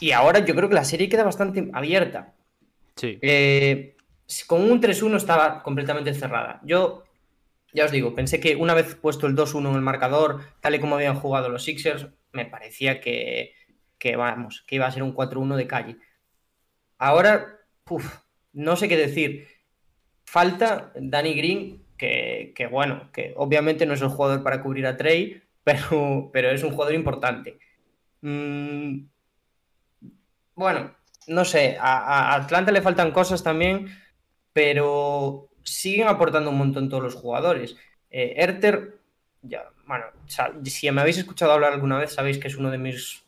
Y ahora yo creo que la serie queda bastante abierta. Sí. Eh, con un 3-1 estaba completamente cerrada. Yo, ya os digo, pensé que una vez puesto el 2-1 en el marcador, tal y como habían jugado los Sixers, me parecía que, vamos, que iba a ser un 4-1 de calle. Ahora, puf, no sé qué decir. Falta Danny Green, que, bueno, que obviamente no es el jugador para cubrir a Trey, <laughs> pero, pero es un jugador importante. Mm, bueno, no sé, a Atlanta le faltan cosas también, pero siguen aportando un montón todos los jugadores. Eh, Herter, ya, bueno, si me habéis escuchado hablar alguna vez, sabéis que es uno de mis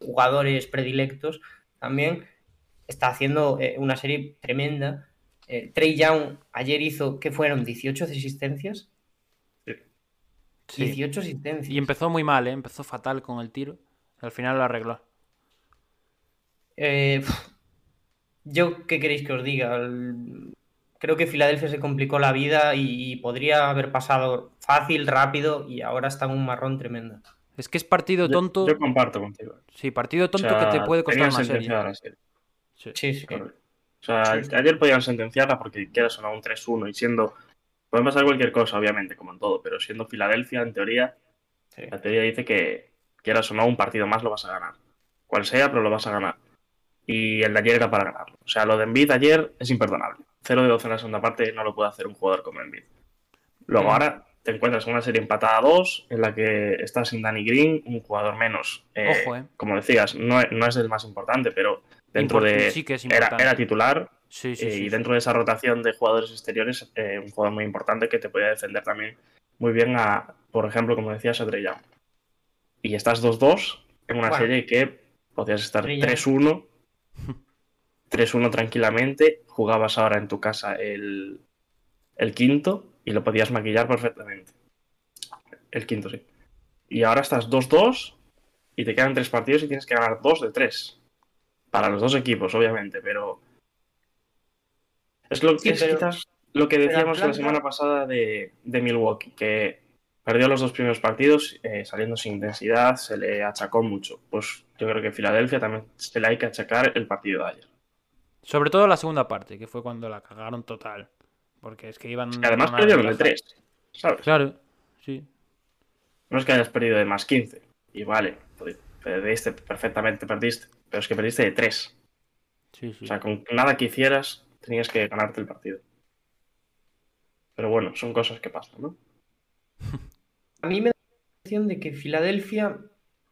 jugadores predilectos también. Está haciendo eh, una serie tremenda. Eh, Trey Young ayer hizo, ¿qué fueron? ¿18 asistencias? sí. 18 asistencias. Y empezó muy mal, ¿eh? Empezó fatal con el tiro. Al final lo arregló. Eh, yo, ¿qué queréis que os diga? El- Creo que Filadelfia se complicó la vida y podría haber pasado fácil, rápido, y ahora está en un marrón tremendo. Es que es partido tonto. Yo, comparto contigo. Sí, partido O tonto sea, que te puede costar una serie. sentenciada la serie. Sí. Sí, sí. Correcto. O sea, Sí, ayer podían sentenciarla porque quieras sonar un 3-1 y siendo. Puede pasar cualquier cosa, obviamente, como en todo, pero siendo Filadelfia, en teoría, sí. la teoría dice que quieras o no, un partido más lo vas a ganar. Cual sea, pero lo vas a ganar. Y el de ayer era para ganarlo. O sea, lo de Embiid ayer es imperdonable. 0 de 12 en la segunda parte no lo puede hacer un jugador como Embiid. Luego Mm. ahora te encuentras en una serie empatada a 2 en la que estás sin Danny Green, un jugador menos. Eh, Ojo, eh. Como decías, no, es- no es el más importante, pero dentro Import- de... sí que es era, importante. era titular Sí, sí, eh, sí, y sí. dentro de esa rotación de jugadores exteriores, eh, un jugador muy importante que te podía defender también muy bien a, por ejemplo, como decías, a Trey Young. Y estás 2-2 en una Bueno. serie que podías estar Trey Young. 3-1, <laughs> 3-1 tranquilamente, jugabas ahora en tu casa el, el quinto y lo podías maquillar perfectamente. El quinto, sí. Y ahora estás 2-2 y te quedan tres partidos y tienes que ganar dos de tres. Para los dos equipos, obviamente, pero. Es lo, Sí, es pero- quizás lo que decíamos la semana pasada de, de Milwaukee, que perdió los dos primeros partidos eh, saliendo sin intensidad, se le achacó mucho. Pues yo creo que Filadelfia también se le hay que achacar el partido de ayer. Sobre todo la segunda parte, que fue cuando la cagaron total. Porque es que iban. Que además perdieron de ventaja. tres, ¿sabes? Claro, sí. No es que hayas perdido de más 15. Y vale, pues, perdiste, perfectamente perdiste. Pero es que perdiste de 3. Sí, sí. O sea, con nada que hicieras, tenías que ganarte el partido. Pero bueno, son cosas que pasan, ¿no? <laughs> A mí me da la sensación de que Filadelfia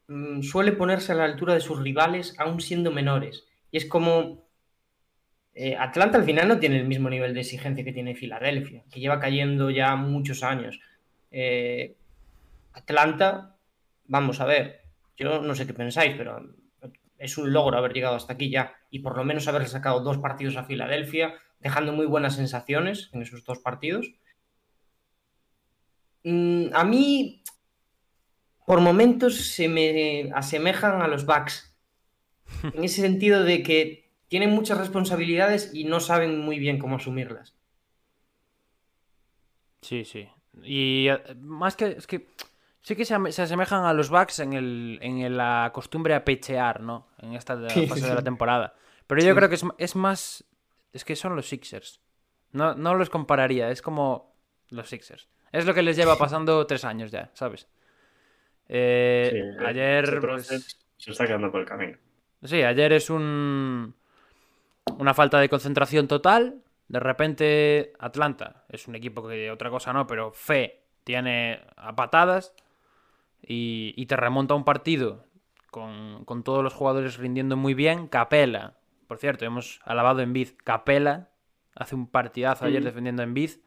mm, suele ponerse a la altura de sus rivales, aún siendo menores. Y es como. Eh, Atlanta al final no tiene el mismo nivel de exigencia que tiene Filadelfia, que lleva cayendo ya muchos años. Eh, Atlanta, vamos a ver, yo no sé qué pensáis, pero es un logro haber llegado hasta aquí ya y por lo menos haberle sacado dos partidos a Filadelfia, dejando muy buenas sensaciones en esos dos partidos. Mm, a mí, por momentos se me asemejan a los Bucks. En ese sentido de que tienen muchas responsabilidades y no saben muy bien cómo asumirlas. Sí, sí. Y eh, más que. Es que sí que se, se asemejan a los Bucks en, el, en la costumbre a pechear, ¿no? En esta Sí, fase sí, de la temporada. Pero yo Sí. creo que es, es más. Es que son los Sixers. No, no los compararía, es como los Sixers. Es lo que les lleva <laughs> pasando tres años ya, ¿sabes? Eh, Sí, ayer. ese pues, se está quedando por el camino. Sí, ayer es un una falta de concentración total. De repente, Atlanta es un equipo que otra cosa no, pero fe tiene a patadas y, y te remonta un partido con, con todos los jugadores rindiendo muy bien. Capela, por cierto, hemos alabado en Biz. Capela hace un partidazo ayer Mm. defendiendo en Biz.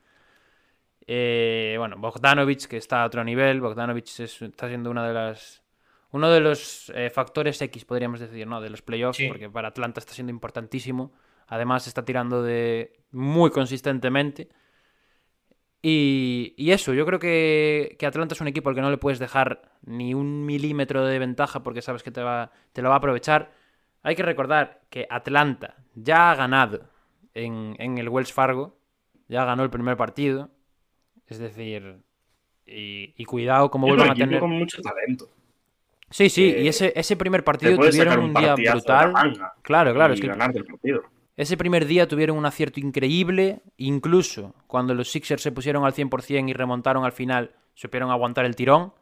Eh, bueno, Bogdanovic, que está a otro nivel. Bogdanovic es- está siendo una de las uno de los eh, factores X, podríamos decir, ¿no? De los playoffs, Sí. porque para Atlanta está siendo importantísimo. Además, está tirando de muy consistentemente. Y, y eso, yo creo que, que Atlanta es un equipo al que no le puedes dejar ni un milímetro de ventaja porque sabes que te, va, te lo va a aprovechar. Hay que recordar que Atlanta ya ha ganado en, en el Wells Fargo, ya ganó el primer partido. Es decir, y, y cuidado como vuelvan a tener. con mucho talento. Sí, sí, y ese, ese primer partido tuvieron un un día brutal. Claro, claro, es que del partido. ese primer día tuvieron un acierto increíble, incluso cuando los Sixers se pusieron al 100% y remontaron al final, supieron aguantar el tirón.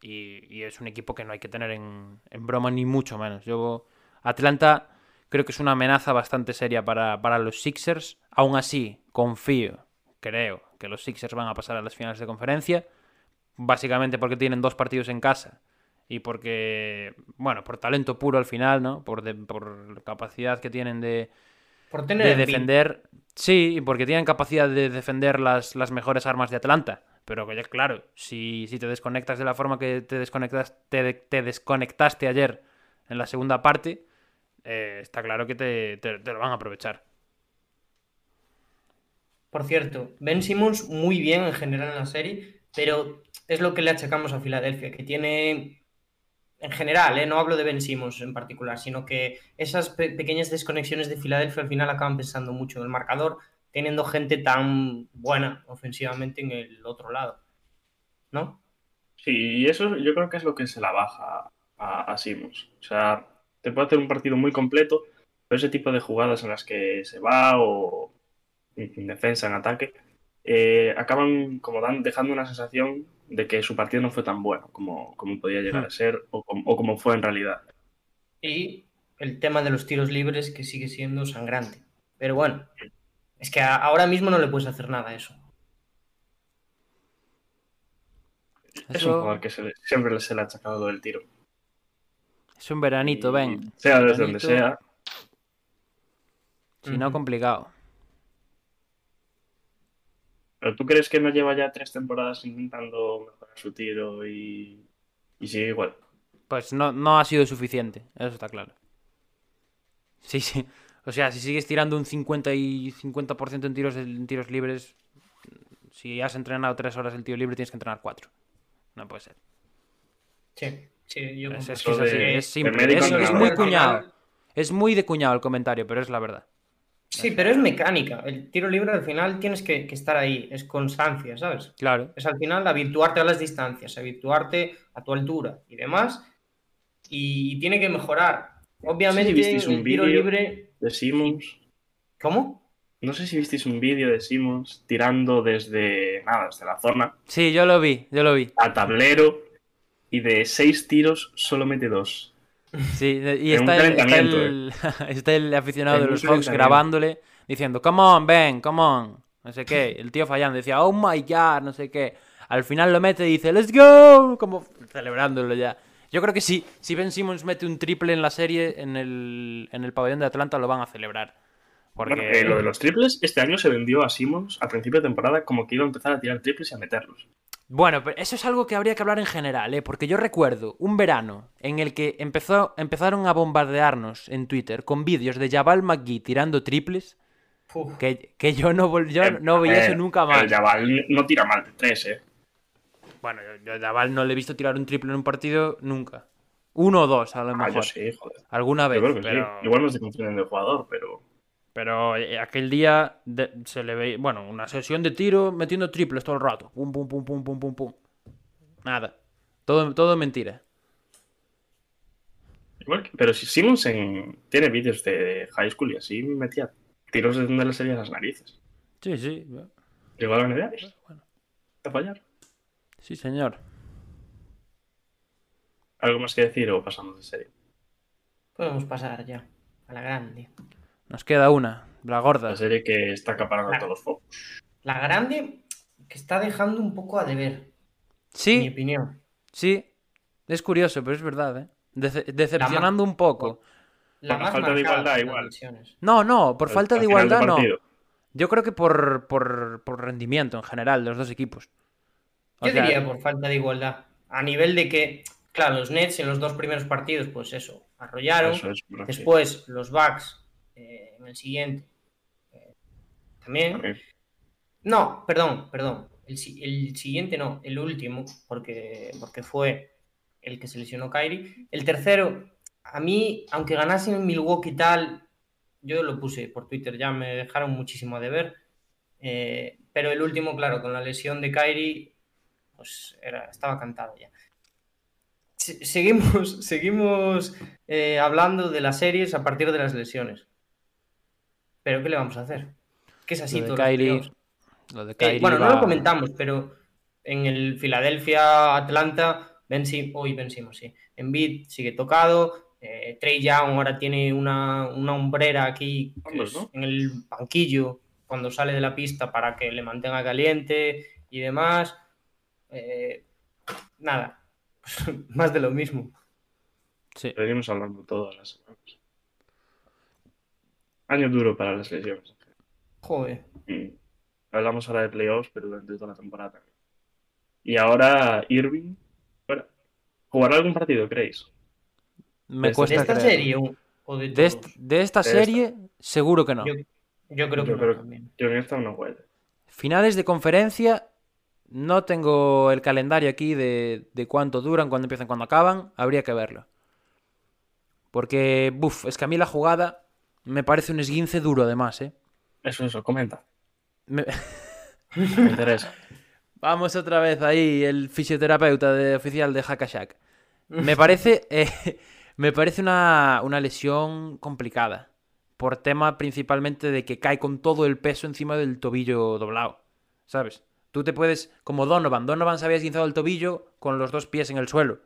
Y, y es un equipo que no hay que tener en, en broma ni mucho menos. Yo, Atlanta creo que es una amenaza bastante seria para, para los Sixers. Aún así, confío, creo que los Sixers van a pasar a las finales de conferencia. Básicamente porque tienen dos partidos en casa y porque, bueno, por talento puro al final, ¿no? Por, de- por capacidad que tienen de, Por tener de defender. Sí, porque tienen capacidad de defender las, las mejores armas de Atlanta. Pero que ya, claro, si, si te desconectas de la forma que te, desconectas, te, te desconectaste ayer en la segunda parte, eh, está claro que te, te- te lo van a aprovechar. Por cierto, Ben Simmons muy bien en general en la serie, pero es lo que le achacamos a Filadelfia, que tiene, en general, ¿eh? no hablo de Ben Simmons en particular, sino que esas pe- pequeñas desconexiones de Filadelfia al final acaban pensando mucho en el marcador, teniendo gente tan buena ofensivamente en el otro lado, ¿no? Sí, y eso yo creo que es lo que se la baja a, a Simmons. O sea, te puede hacer un partido muy completo, pero ese tipo de jugadas en las que se va o en defensa, en ataque, eh, acaban como dan, dejando una sensación de que su partido no fue tan bueno como, como podía llegar a ser o como, o como fue en realidad. Y el tema de los tiros libres que sigue siendo sangrante. Pero bueno, es que a- ahora mismo no le puedes hacer nada a eso. Es un jugador que se le- siempre se le ha achacado del tiro. es un veranito, ven. Sea desde donde sea, Si no, complicado. ¿Pero tú crees que no lleva ya tres temporadas intentando mejorar su tiro y, y sigue igual? Pues no, no ha sido suficiente, eso está claro. Sí, sí. O sea, si sigues tirando un 50 y 50% en tiros, en tiros libres, si has entrenado tres horas el tiro libre, tienes que entrenar cuatro. No puede ser. Sí, sí, yo Es, es que es así, de- es simple. muy cuñado. Es muy de cuñado el comentario, pero es la verdad. Sí, pero es mecánica. El tiro libre al final tienes que, que estar ahí, es constancia, ¿sabes? Claro. Es al final habituarte a las distancias, habituarte a tu altura y demás. Y tiene que mejorar. Obviamente, un el tiro vídeo. libre. De Simmons, ¿Cómo? no sé si visteis un vídeo de Simmons tirando desde, nada, desde la zona Sí, yo lo vi, yo lo vi. a tablero y de seis tiros solo mete dos. Sí, y está el, está, calentamiento, el, <laughs> está el aficionado de los Hawks grabándole diciendo, come on, Ben, come on. No sé qué. El tío fallando decía, oh my god, no sé qué. Al final lo mete y dice, let's go, como celebrándolo ya. Yo creo que sí, si Ben Simmons mete un triple en la serie, en el, en el pabellón de Atlanta, lo van a celebrar. Porque... Bueno, eh, lo de los triples, este año se vendió a Simmons a principio de temporada como que iba a empezar a tirar triples y a meterlos. Bueno, pero eso es algo que habría que hablar en general, ¿eh? Porque yo recuerdo un verano en el que empezó, empezaron a bombardearnos en Twitter con vídeos de Jabal McGee tirando triples que, que yo no, yo Eh, no veía eh, eso nunca El más. Jabal no tira mal de tres, ¿eh? Bueno, yo, yo a Val no le he visto tirar un triple en un partido nunca. Uno o dos, a lo Ah, mejor. yo sí, joder. Alguna vez. Yo creo que pero... sí. Igual no se confunden de jugador, pero. Pero eh, aquel día de- se le veía, bueno, una sesión de tiro metiendo triples todo el rato. Pum, pum, pum, pum, pum, pum, pum. Nada. Todo, todo mentira. Igual que- pero si Simmons en- tiene vídeos de high school y así metía tiros de donde le salían las narices. Sí, sí. Llegó a la Bueno. a fallar. Sí, señor. ¿Algo más que decir o pasamos de serie? Podemos pasar ya a la grande. Nos queda una. La gorda. La serie que está acaparando Claro. todos los focos. La grande que está dejando un poco a deber, en mi Sí, opinión. sí. Es curioso, pero es verdad, ¿eh? Dece- decepcionando un poco. La Por la más falta de igualdad, igual. No, no, por Al- falta al de igualdad no. Yo creo que por, por, por rendimiento en general de los dos equipos. O Yo sea, diría por falta de igualdad. A nivel de que, claro, los Nets en los dos primeros partidos, pues eso, arrollaron. Eso es, sí. Después los Bucks eh, en el siguiente eh, también. No, perdón, perdón. El, si- el siguiente no, el último, porque, porque fue el que se lesionó Kyrie. El tercero, a mí, aunque ganasen en Milwaukee y tal, yo lo puse por Twitter, ya me dejaron muchísimo a deber. Eh, pero el último, claro, con la lesión de Kyrie, pues era, estaba cantado ya. Se- Seguimos, <laughs> seguimos eh, hablando de las series a partir de las lesiones. Pero ¿qué le vamos a hacer? Que es así Lo de todos los Kyrie, playoffs. lo de Eh, bueno, no lo comentamos, pero en el Filadelfia-Atlanta, Ben Sim- hoy Ben Simmons, sí. Embiid sigue tocado. eh, Trey Young ahora tiene una, una hombrera aquí en el banquillo cuando sale de la pista para que le mantenga caliente y demás. Eh, nada, <laughs> más de lo mismo. Sí. Venimos hablando todas las semanas. Año duro para las lesiones. Joder. Hablamos ahora de playoffs, pero durante toda la temporada también. Y ahora Irving. ¿Jugará algún partido, creéis? Me ¿De ¿De cuesta esta creerlo. serie o- de, De, est- de esta De esta. serie, seguro que no. Yo, yo creo que Yo no creo- también. Yo en esta no juego. Finales de conferencia, no tengo el calendario aquí de, de cuánto duran, cuándo empiezan, cuándo acaban. Habría que verlo. Porque, buf, es que a mí la jugada me parece un esguince duro además, ¿eh? Eso, eso, comenta. Me- <laughs> Me interesa. Vamos otra vez ahí, el fisioterapeuta de, oficial de Hackashack. Me parece, eh, <laughs> me parece una, una lesión complicada. Por tema principalmente de que cae con todo el peso encima del tobillo doblado. ¿Sabes? Tú te puedes, como Donovan. Donovan se había esguinzado el tobillo con los dos pies en el suelo.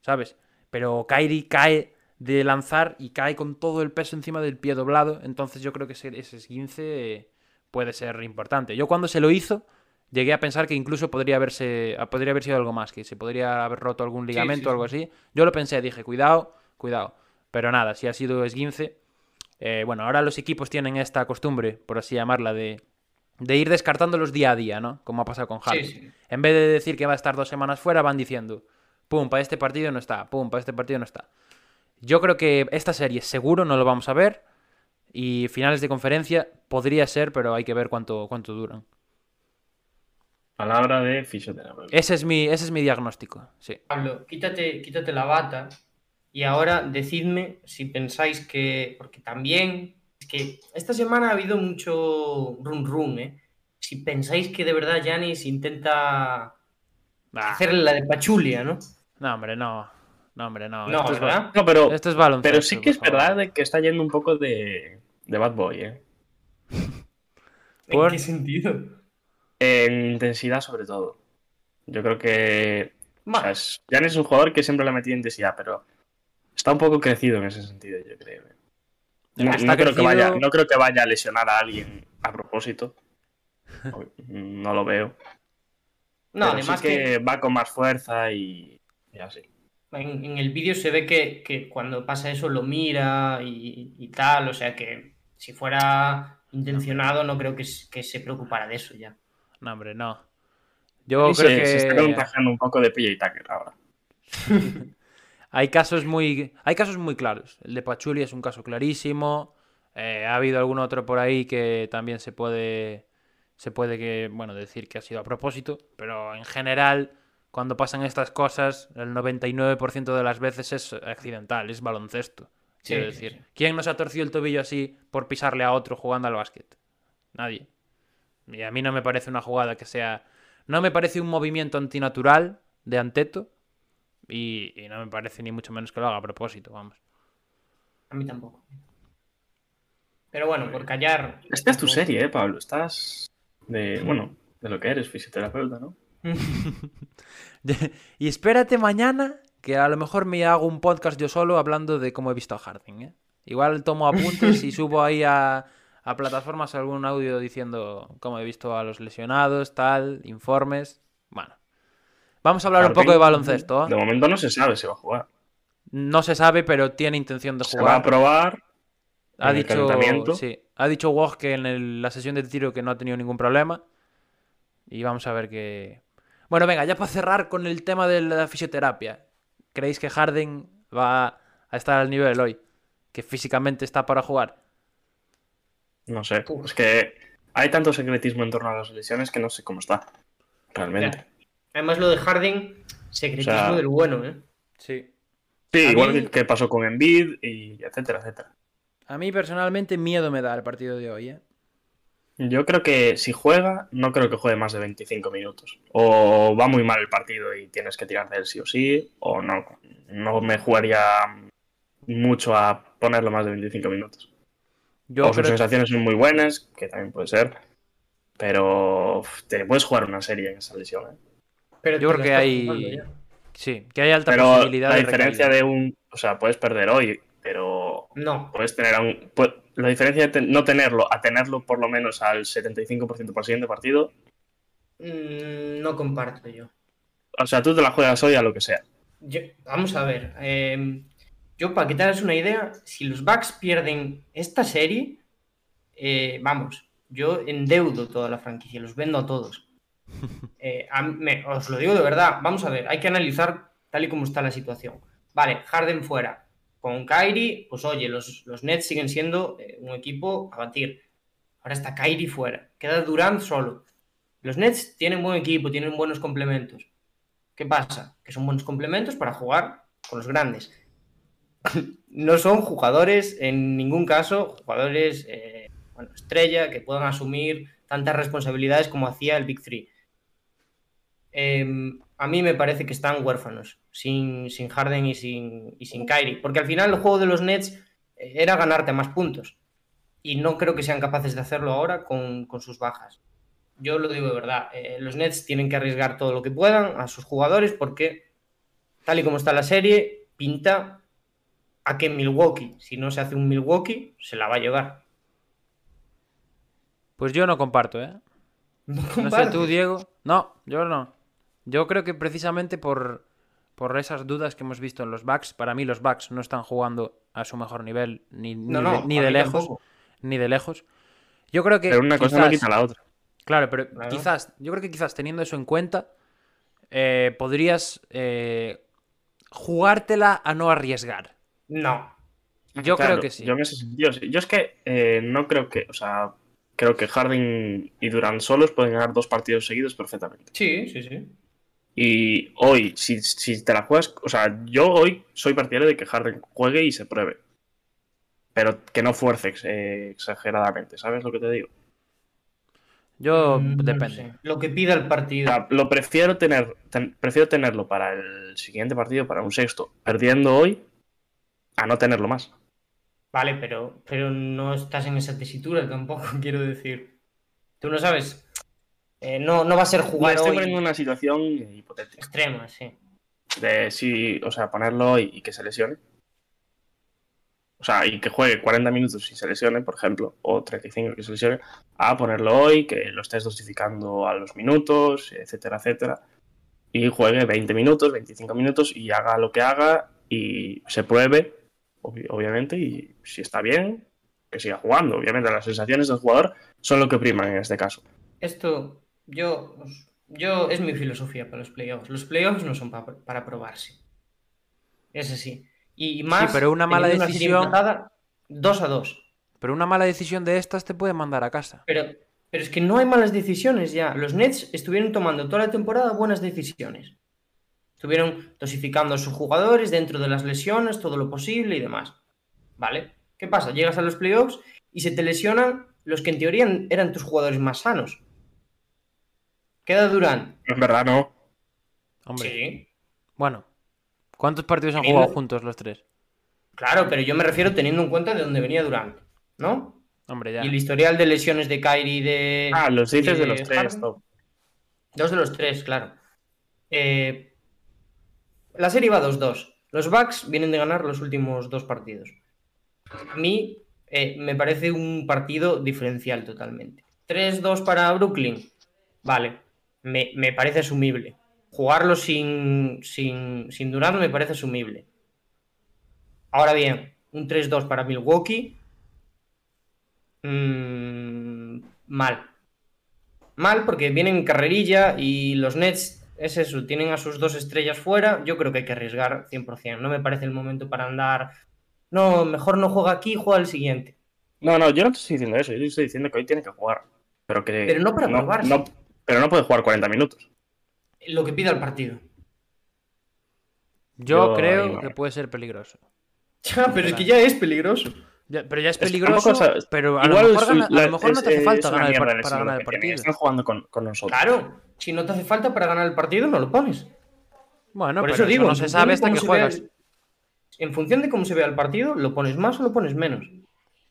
¿Sabes? Pero Kyrie cae de lanzar y cae con todo el peso encima del pie doblado. Entonces yo creo que ese, ese esguince eh, puede ser importante. Yo cuando se lo hizo, llegué a pensar que incluso podría haberse ah, podría haber sido algo más, que se podría haber roto algún ligamento sí, o algo así. Yo lo pensé, dije, cuidado, cuidado. Pero nada, si ha sido esguince. eh, bueno, ahora los equipos tienen esta costumbre, por así llamarla, de, de ir descartándolos día a día, ¿no? Como ha pasado con sí. En vez de decir que va a estar dos semanas fuera, van diciendo, pum, para este partido no está, pum, para este partido no está. Yo creo que esta serie seguro no lo vamos a ver. Y finales de conferencia podría ser, pero hay que ver cuánto, cuánto duran. Palabra de fisioterapeuta. Ese es mi, ese es mi diagnóstico, sí. Pablo, quítate, quítate la bata y ahora decidme si pensáis que, porque también, es que esta semana ha habido mucho run run, ¿eh? Si pensáis que de verdad Janis intenta Bah, hacerle la de Pachulia, ¿no? no, hombre, no. No, hombre, no. No, esto, es, ¿verdad? No, pero, esto es baloncesto. pero sí que es verdad de que está yendo un poco de, de bad boy, ¿eh? Por- <laughs> ¿En qué sentido? En intensidad, sobre todo. Yo creo que. O sea, Va, es, un jugador que siempre le ha metido intensidad, pero está un poco crecido en ese sentido, yo creo. ¿eh? No, Está no creo que vaya, no creo que vaya a lesionar a alguien a propósito. No lo veo. no, Pero además sí que, que, va con más fuerza y, y así. En, en el vídeo se ve que, que cuando pasa eso lo mira y, y tal, o sea que si fuera intencionado no creo que, se preocupara de eso ya. No, hombre, no. Yo creo se, que se está contagiando un poco de PJ Tucker ahora. <laughs> hay casos muy hay casos muy claros. El de Pachuli es un caso clarísimo. Eh, ha habido algún otro por ahí que también se puede se puede que, bueno, decir que ha sido a propósito, pero en general, cuando pasan estas cosas, el 99% de las veces es accidental, es baloncesto. Sí, Quiero sí, decir, sí. ¿quién nos ha torcido el tobillo así por pisarle a otro jugando al básquet? Nadie. Y a mí no me parece una jugada que sea. No me parece un movimiento antinatural de Anteto. Y, y no me parece ni mucho menos que lo haga a propósito, vamos. A mí tampoco. Pero bueno, por callar. Esta es tu serie, ¿eh, Pablo? Estás de, bueno, de lo que eres, fisioterapeuta, ¿no? <laughs> y espérate mañana que a lo mejor me hago un podcast yo solo hablando de cómo he visto a Harding. ¿eh? Igual tomo apuntes y subo ahí a, a plataformas algún audio diciendo cómo he visto a los lesionados, tal, informes. Bueno. Vamos a hablar un poco de baloncesto. ¿eh? De momento no se sabe si va a jugar. No se sabe, pero tiene intención de Se va a jugar. probar. Ha en el dicho, calentamiento. sí, ha dicho Woj que en el- la sesión de tiro que no ha tenido ningún problema. Y vamos a ver qué. Bueno, venga, ya para cerrar con el tema de la fisioterapia. ¿Creéis que Harden va a estar al nivel hoy? ¿Que físicamente está para jugar? No sé. Es que hay tanto secretismo en torno a las lesiones que no sé cómo está. Realmente. Ya. Además, lo de Harding, secretismo O sea, del bueno, ¿eh? Sí. Sí, A igual mí- que- que pasó con Embiid y etcétera, etcétera. A mí personalmente miedo me da el partido de hoy, ¿eh? Yo creo que si juega, no creo que juegue más de 25 minutos. O va muy mal el partido y tienes que tirar de él sí o sí, o no. No me jugaría mucho a ponerlo más de 25 minutos. Yo o sus creo sensaciones son muy buenas, que también puede ser. Pero te puedes jugar una serie en esa lesión. ¿eh? Pero Yo creo que hay. Sí, que hay alta Pero posibilidad la de diferencia recaída. de un. O sea, puedes perder hoy, pero No, puedes tener a un. La diferencia de no tenerlo a tenerlo por lo menos al 75% para el siguiente partido. mm, no comparto yo. O sea, tú te la juegas hoy a lo que sea. Yo- vamos a ver. eh, yo, para que te hagas una idea, si los Bucks pierden esta serie, eh, vamos, yo endeudo toda la franquicia, los vendo a todos. <laughs> Eh, a mí- me- os lo digo de verdad, vamos a ver, hay que analizar tal y como está la situación. Vale, Harden fuera. Con Kyrie, pues oye, los, los Nets siguen siendo eh, un equipo a batir. Ahora está Kyrie fuera. Queda Durant solo. Los Nets tienen buen equipo, tienen buenos complementos. ¿Qué pasa? Que son buenos complementos para jugar con los grandes. <coughs> no son jugadores, en ningún caso, jugadores eh, bueno, estrella que puedan asumir tantas responsabilidades como hacía el Big Three. Eh, a mí me parece que están huérfanos, sin, sin Harden y sin, y sin Kyrie, porque al final el juego de los Nets eh, era ganarte más puntos. Y no creo que sean capaces de hacerlo ahora con, con sus bajas. Yo lo digo de verdad, eh, los Nets tienen que arriesgar todo lo que puedan a sus jugadores porque, tal y como está la serie, pinta a que Milwaukee, si no se hace un Milwaukee, se la va a llevar. Pues yo no comparto, ¿eh? No, No sé tú, Diego. No, yo no. Yo creo que precisamente por, por esas dudas que hemos visto en los backs, para mí los backs no están jugando a su mejor nivel ni, ni No, no, de, ni lejos. tampoco. Ni de lejos. Yo creo que. Pero una cosa no quizás- quita la otra. Claro, pero Claro. quizás, yo creo que quizás teniendo eso en cuenta, eh, podrías eh, jugártela a no arriesgar. No. Yo Claro, creo que sí. Yo en ese sentido sí. Yo es que eh, no creo que, o sea, creo que Harding y Durant solos pueden ganar dos partidos seguidos perfectamente. Sí, sí, sí. Y hoy, si, si te la juegas, o sea, yo hoy soy partidario de que Harden juegue y se pruebe. Pero que no fuerce eh, exageradamente, ¿sabes lo que te digo? Yo Mm, no depende. sé. Lo que pida el O partido. sea, lo prefiero tener, ten- prefiero tenerlo para el siguiente partido, para un sexto, perdiendo hoy, a no tenerlo más. Vale, pero, pero no estás en esa tesitura tampoco, <laughs> quiero decir. Tú no sabes. Eh, no, no va a ser Me jugar estoy poniendo en una situación hipotética. extrema, sí. De si, o sea, ponerlo y, y que se lesione. O sea, y que juegue 40 minutos y se lesione, por ejemplo, o 35 y que se lesione, a ponerlo hoy, que lo estés dosificando a los minutos, etcétera, etcétera. Y juegue 20 minutos, 25 minutos y haga lo que haga y se pruebe, obvi- obviamente, y si está bien, que siga jugando. Obviamente, las sensaciones del jugador son lo que priman en este caso. Esto, yo, yo, es mi filosofía para los playoffs. Los playoffs no son pa- para probarse. Es así. Y más. pero una mala decisión- dos a dos. Pero una mala decisión de estas te puede mandar a casa. Pero Pero es que no hay malas decisiones ya. Los Nets estuvieron tomando toda la temporada buenas decisiones. Estuvieron dosificando a sus jugadores dentro de las lesiones, todo lo posible y demás. ¿Vale? ¿Qué pasa? Llegas a los playoffs y se te lesionan los que en teoría eran tus jugadores más sanos. Queda Durant. En verdad, no. Hombre. Sí. Bueno, ¿cuántos partidos han jugado juntos los tres? Claro, pero yo me refiero teniendo en cuenta de dónde venía Durant, ¿no? Hombre, ya. Y el historial de lesiones de Kyrie y de. Ah, los dices de los tres. Top. Dos de los tres, claro. Eh, la serie va 2-2. Los Bucks vienen de ganar los últimos dos partidos. A mí eh, me parece un partido diferencial totalmente. 3-2 para Brooklyn. Vale, me, me parece asumible. Jugarlo sin, sin, sin me parece asumible. Ahora bien, un 3-2 para Milwaukee. mm, mal. Mal porque vienen en carrerilla y los Nets es eso, tienen a sus dos estrellas fuera. Yo creo que hay que arriesgar 100%. No me parece el momento para andar. No, mejor no juega aquí, juega el siguiente. No, no, yo no te estoy diciendo eso. Yo te estoy diciendo que hoy tiene que jugar. Pero que. Pero no para probarse. no- pero no puede jugar 40 minutos. Lo que pida el partido. Yo, creo no. que puede ser peligroso. Ya, pero es que ya es peligroso. Ya, pero ya es Es que peligroso, pero a Igual lo mejor, a lo no te hace es falta ganar el, para ganar el partido. Están jugando con, con nosotros. Claro, si no te hace falta para ganar el partido, no lo pones. Bueno, Por pero eso digo, no se sabe hasta cómo que juegas. el- En función de cómo se vea el partido, lo pones más o lo pones menos.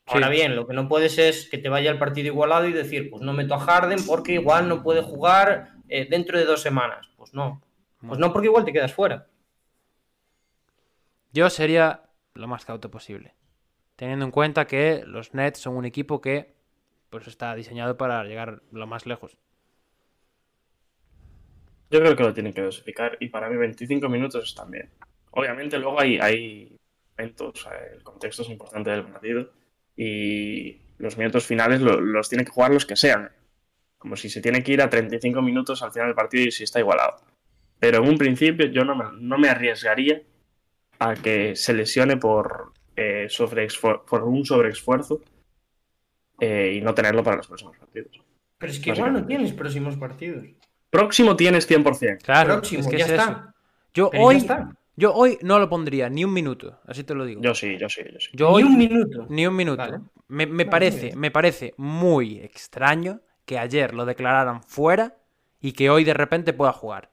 Ahora bien, lo que no puedes es que te vaya el partido igualado y decir, pues no meto a Harden porque igual no puede jugar eh, dentro de dos semanas. Pues no. Pues no, porque igual te quedas fuera. Yo sería lo más cauto posible. Teniendo en cuenta que los Nets son un equipo que pues está diseñado para llegar lo más lejos. Yo creo que lo tienen que dosificar y para mí 25 minutos están bien. Obviamente luego hay, hay momentos, el contexto es importante del partido y los minutos finales lo- los tienen que jugar los que sean. Como si se tiene que ir a 35 minutos al final del partido y si está igualado. Pero en un principio yo no me, no me arriesgaría a que se lesione por, eh, por un sobreesfuerzo eh, y no tenerlo para los próximos partidos. Pero es que igual no tienes próximos partidos. Próximo tienes 100%. Claro, Próximo, es que ya es está. Yo Pero ya hoy, está. Yo hoy no lo pondría ni un minuto, así te lo digo. Yo sí, yo sí, yo sí. Yo Ni hoy un minuto. ni un minuto. Vale. Me, me Vale, muy parece, me parece muy extraño que ayer lo declararan fuera y que hoy de repente pueda jugar.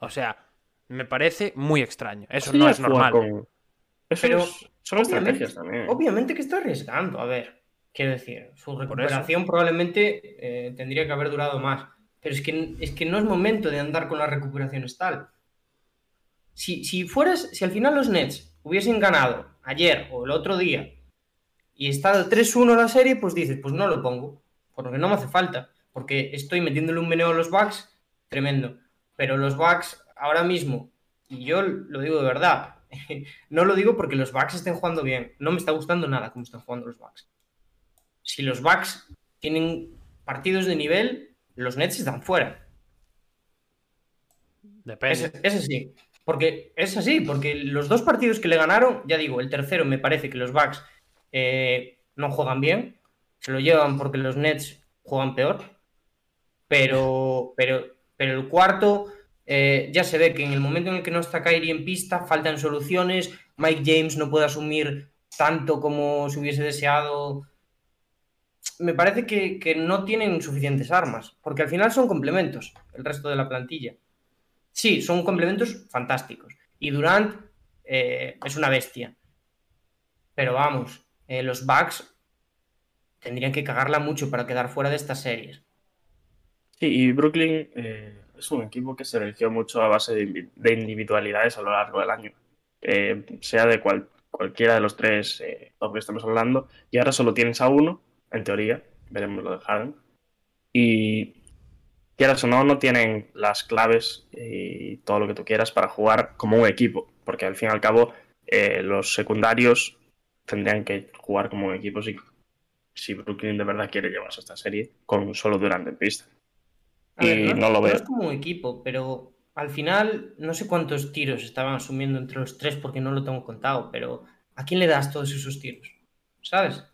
O sea, me parece muy extraño. Eso Sí, no es normal. con- Eso Pero, es- son estrategias también. Obviamente que está arriesgando, a ver, quiero decir, su recuperación probablemente eh, tendría que haber durado más, pero es que, es que no es momento de andar con las recuperaciones tal. Si, si fueras, si al final los Nets hubiesen ganado ayer o el otro día y está 3-1 la serie, pues dices, pues no lo pongo, porque no me hace falta, porque estoy metiéndole un meneo a los Bucks tremendo, pero los Bucks ahora mismo, y yo lo digo de verdad, <laughs> no lo digo porque los Bucks estén jugando bien. No me está gustando nada cómo están jugando los Bucks. Si los Bucks tienen partidos de nivel, los Nets están fuera. Depende. Es, es así. Porque es así, porque los dos partidos que le ganaron, ya digo, el tercero me parece que los Bucks eh, no juegan bien. Se lo llevan porque los Nets juegan peor. Pero, pero, pero el cuarto eh, ya se ve que en el momento en el que no está Kyrie en pista, faltan soluciones. Mike James no puede asumir tanto como se hubiese deseado. Me parece que, que no tienen suficientes armas, porque al final son complementos el resto de la plantilla. Sí, son complementos fantásticos. Y Durant eh, es una bestia. Pero vamos, eh, los Bucks tendrían que cagarla mucho para quedar fuera de estas series. Sí, y Brooklyn eh, es un equipo que se eligió mucho a base de, individualidades a lo largo del año. Sea de cual- cualquiera de los tres top que estamos hablando. Y ahora solo tienes a uno, en teoría. Veremos lo de Harden. Y quieras o no, no tienen las claves y todo lo que tú quieras para jugar como un equipo. Porque al fin y al cabo, eh, los secundarios tendrían que jugar como un equipo si, si Brooklyn de verdad quiere llevarse esta serie con solo Durant en pista. A ver, Y no lo veo. es como un equipo, pero al final no sé cuántos tiros estaban asumiendo entre los tres porque no lo tengo contado, pero ¿a quién le das todos esos tiros? ¿Sabes?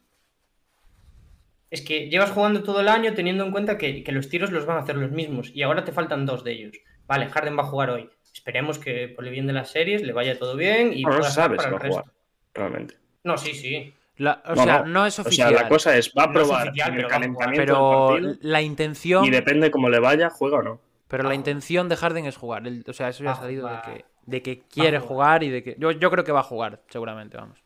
Es que llevas jugando todo el año teniendo en cuenta que, que los tiros los van a hacer los mismos y ahora te faltan dos de ellos. Vale, Harden va a jugar hoy. Esperemos que por el bien de las series le vaya todo bien y No, no pueda se estar sabe para si el va a jugar, resto. realmente. No, sí, sí. La- o No, sea, no. no, es O oficial. sea, la cosa es, va a No es probar oficial, el pero calentamiento pero del partido la intención. y depende cómo le vaya, juega o no. Pero la intención de Harden es jugar. Él- o sea, eso ya ha Va a salido de que, de que quiere jugar. jugar y de que. Yo, yo creo que va a jugar, seguramente, vamos.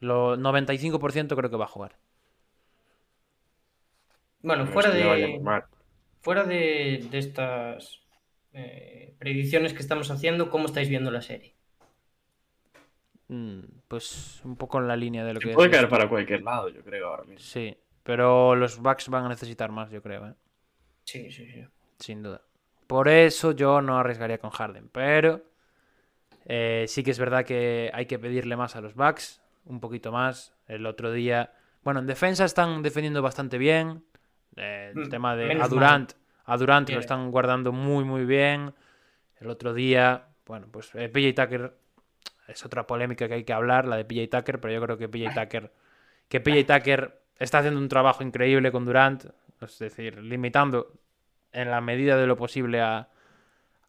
Lo 95% creo que va a jugar. Bueno, fuera de, fuera de, de estas eh, predicciones que estamos haciendo, ¿cómo estáis viendo la serie? Mm, Pues un poco en la línea de lo Se que. puede caer para cualquier lado, yo creo, ahora mismo. Sí, pero los Bucks van a necesitar más, yo creo, ¿eh? Sí, sí, sí. sin duda. Por eso yo no arriesgaría con Harden, pero eh, sí que es verdad que hay que pedirle más a los Bucks, un poquito más. El otro día, bueno, en defensa están defendiendo bastante bien. Eh, el Mm, tema de a Durant, a Durant lo están guardando muy muy bien. El otro día, bueno, pues eh, PJ Tucker es otra polémica que hay que hablar, la de PJ Tucker, pero yo creo que PJ Tucker que PJ Tucker está haciendo un trabajo increíble con Durant, es decir, limitando en la medida de lo posible a,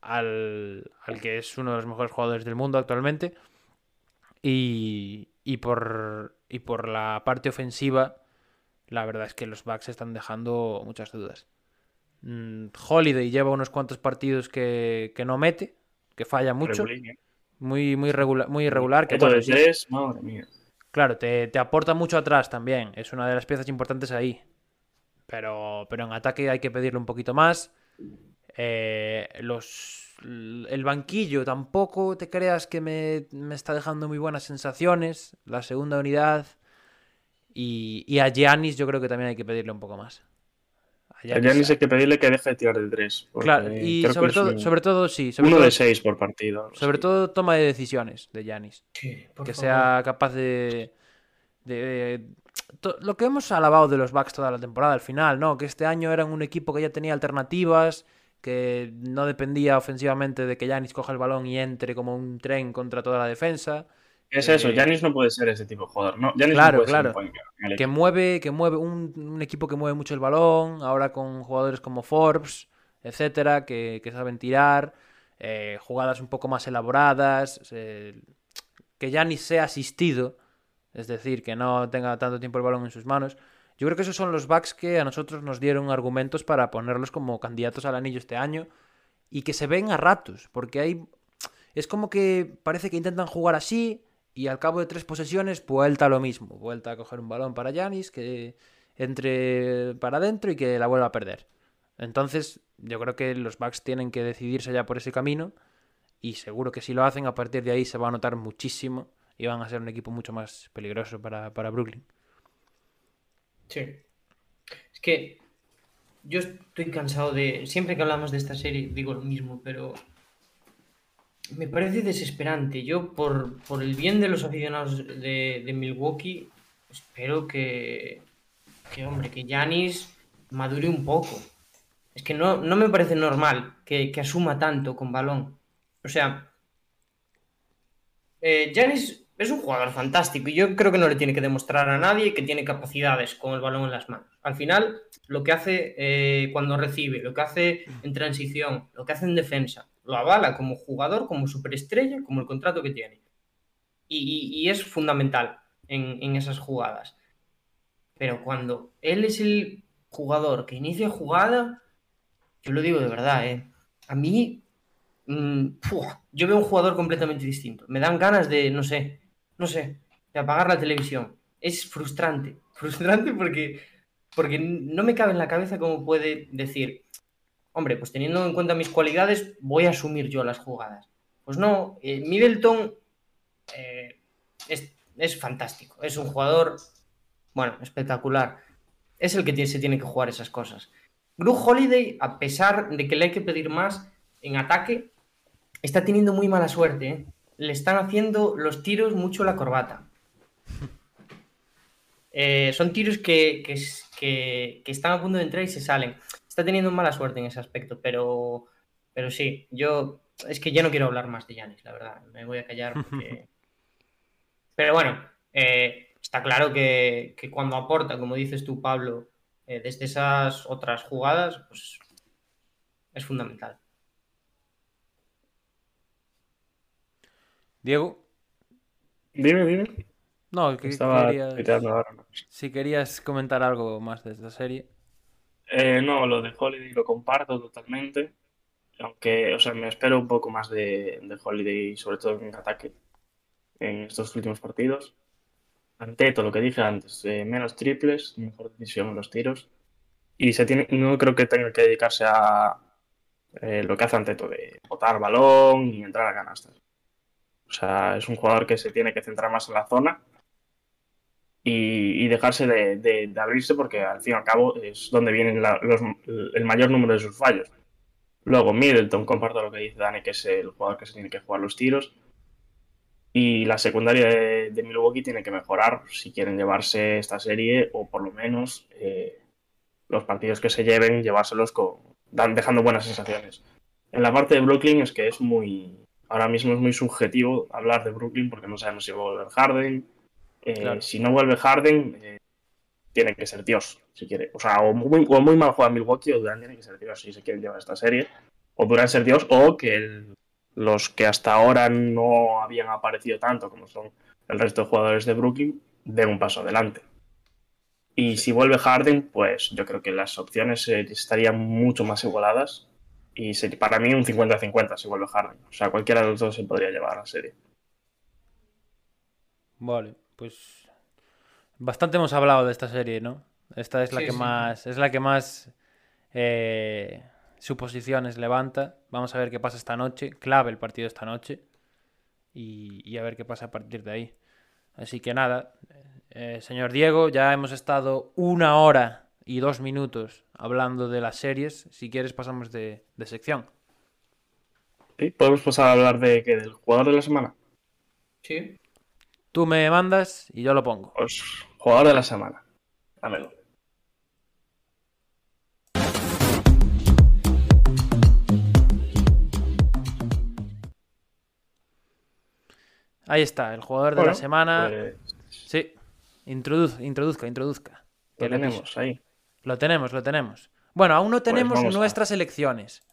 al, al que es uno de los mejores jugadores del mundo actualmente. Y, y por, y por la parte ofensiva, la verdad es que los Bucks están dejando muchas dudas. Mm, Holiday lleva unos cuantos partidos que, que no mete, que falla mucho, ¿eh? muy, muy, muy irregular. Que, Esto bueno, de sí, tres, madre mía. Claro, te, te aporta mucho atrás también. Es una de las piezas importantes ahí. Pero, pero en ataque hay que pedirle un poquito más. Eh, los, el banquillo tampoco te creas que me, me está dejando muy buenas sensaciones. La segunda unidad. Y, y a Giannis yo creo que también hay que pedirle un poco más. A A Giannis- hay que pedirle que deje de tirar de tres. Claro, y sobre todo, un- sobre todo, sí. Sobre uno todo, de seis por partido. sobre todo toma de decisiones de Giannis. Sí, por que favor. sea capaz de, de- to- lo que hemos alabado de los Bucks toda la temporada al final, ¿no? Que este año eran un equipo que ya tenía alternativas, que no dependía ofensivamente de que Giannis coja el balón y entre como un tren contra toda la defensa, Es eso, eh, Giannis no puede ser ese tipo de jugador. No, Giannis Claro, no puede claro. ser un point que mueve, que mueve un, un equipo que mueve mucho el balón, ahora con jugadores como Forbes, etcétera, que, que saben tirar, eh, jugadas un poco más elaboradas, eh, que Giannis sea asistido, es decir, que no tenga tanto tiempo el balón en sus manos. Yo creo que esos son los backs que a nosotros nos dieron argumentos para ponerlos como candidatos al anillo este año y que se ven a ratos, porque hay es como que parece que intentan jugar así y al cabo de tres posesiones vuelta a lo mismo, vuelta a coger un balón para Yanis que entre para adentro y que la vuelva a perder. Entonces, yo creo que los Bucks tienen que decidirse ya por ese camino y seguro que si lo hacen a partir de ahí se va a notar muchísimo y van a ser un equipo mucho más peligroso para, para Brooklyn. Sí. Es que yo estoy cansado de. Siempre que hablamos de esta serie digo lo mismo, pero. Me parece desesperante. Yo, por, por el bien de los aficionados de, Milwaukee, espero que. Que, hombre, que Yanis madure un poco. Es que no, no me parece normal que, asuma tanto con balón. O sea. Eh, Giannis es un jugador fantástico y yo creo que no le tiene que demostrar a nadie que tiene capacidades con el balón en las manos. Al final, lo que hace eh, cuando recibe, lo que hace en transición, lo que hace en defensa, lo avala como jugador, como superestrella, como el contrato que tiene. Y, y- es fundamental en, en esas jugadas. Pero cuando él es el jugador que inicia jugada, yo lo digo de verdad, ¿eh? A mí Mm, yo veo un jugador completamente distinto. Me dan ganas de, no sé, no sé, de apagar la televisión. Es frustrante, <laughs> frustrante porque, porque no me cabe en la cabeza cómo puede decir, hombre, pues teniendo en cuenta mis cualidades, voy a asumir yo las jugadas. Pues no, eh, Middleton eh, es, es fantástico, es un jugador, bueno, espectacular. Es el que se tiene que jugar esas cosas. Gru Holiday, a pesar de que le hay que pedir más en ataque, está teniendo muy mala suerte. ¿eh? Le están haciendo los tiros mucho la corbata. Son tiros que, que, que- que están a punto de entrar y se salen. Está teniendo mala suerte en ese aspecto, pero, pero sí, yo es que ya no quiero hablar más de Yanis, la verdad. Me voy a callar porque... <laughs> Pero bueno, eh, está claro que, que cuando aporta, como dices tú, Pablo, eh, desde esas otras jugadas, pues es fundamental. Diego. Dime, dime. No, que Estaba querías- ahora. si querías comentar algo más de esta serie. Eh, no, lo de Holiday lo comparto totalmente. Aunque, o sea, me espero un poco más de, de Holiday, sobre todo en ataque, en estos últimos partidos. Ante todo lo que dije antes, eh, menos triples, mejor decisión en los tiros. Y se tiene, no creo que tenga que dedicarse a eh, lo que hace Anteto, de botar balón y entrar a canastas. O sea, es un jugador que se tiene que centrar más en la zona y, y dejarse de, abrirse porque al fin y al cabo es donde vienen la- los- el mayor número de sus fallos. Luego Middleton, comparto lo que dice Dani, que es el jugador que se tiene que jugar los tiros. Y la secundaria de, Milwaukee tiene que mejorar si quieren llevarse esta serie o por lo menos eh, los partidos que se lleven, llevárselos con, dejando buenas sensaciones. En la parte de Brooklyn es que es muy, ahora mismo es muy subjetivo hablar de Brooklyn porque no sabemos si va a volver Harden. Eh, Claro. Si no vuelve Harden, eh, tiene que ser Dios, si quiere. O sea, o muy, o muy mal juega Milwaukee o Durant tiene que ser Dios si se quieren llevar esta serie. O Durant ser Dios o que el- los que hasta ahora no habían aparecido tanto como son el resto de jugadores de Brooklyn den un paso adelante. Y si vuelve Harden, pues yo creo que las opciones eh, estarían mucho más igualadas. Y sería- para mí un 50-50 si vuelve Harden. O sea, cualquiera de los dos se podría llevar a la serie. Vale, pues bastante hemos hablado de esta serie, ¿no? Esta es la Sí, que sí. más, es la que más eh, suposiciones levanta. Vamos a ver qué pasa esta noche. Clave el partido esta noche. Y, y a ver qué pasa a partir de ahí. Así que nada, eh, señor Diego, ya hemos estado una hora y dos minutos hablando de las series. Si quieres pasamos de, de sección. ¿Sí? Podemos pasar a hablar de, ¿qué? del jugador de la semana. Sí. Tú me mandas y yo lo pongo. Pues jugador de la semana. Dámelo. Ahí está, el jugador de la semana. Pues Sí, introduz, introduzca, introduzca. Lo tenemos ahí. Lo tenemos, lo tenemos. Bueno, aún no tenemos vamos a- nuestras elecciones.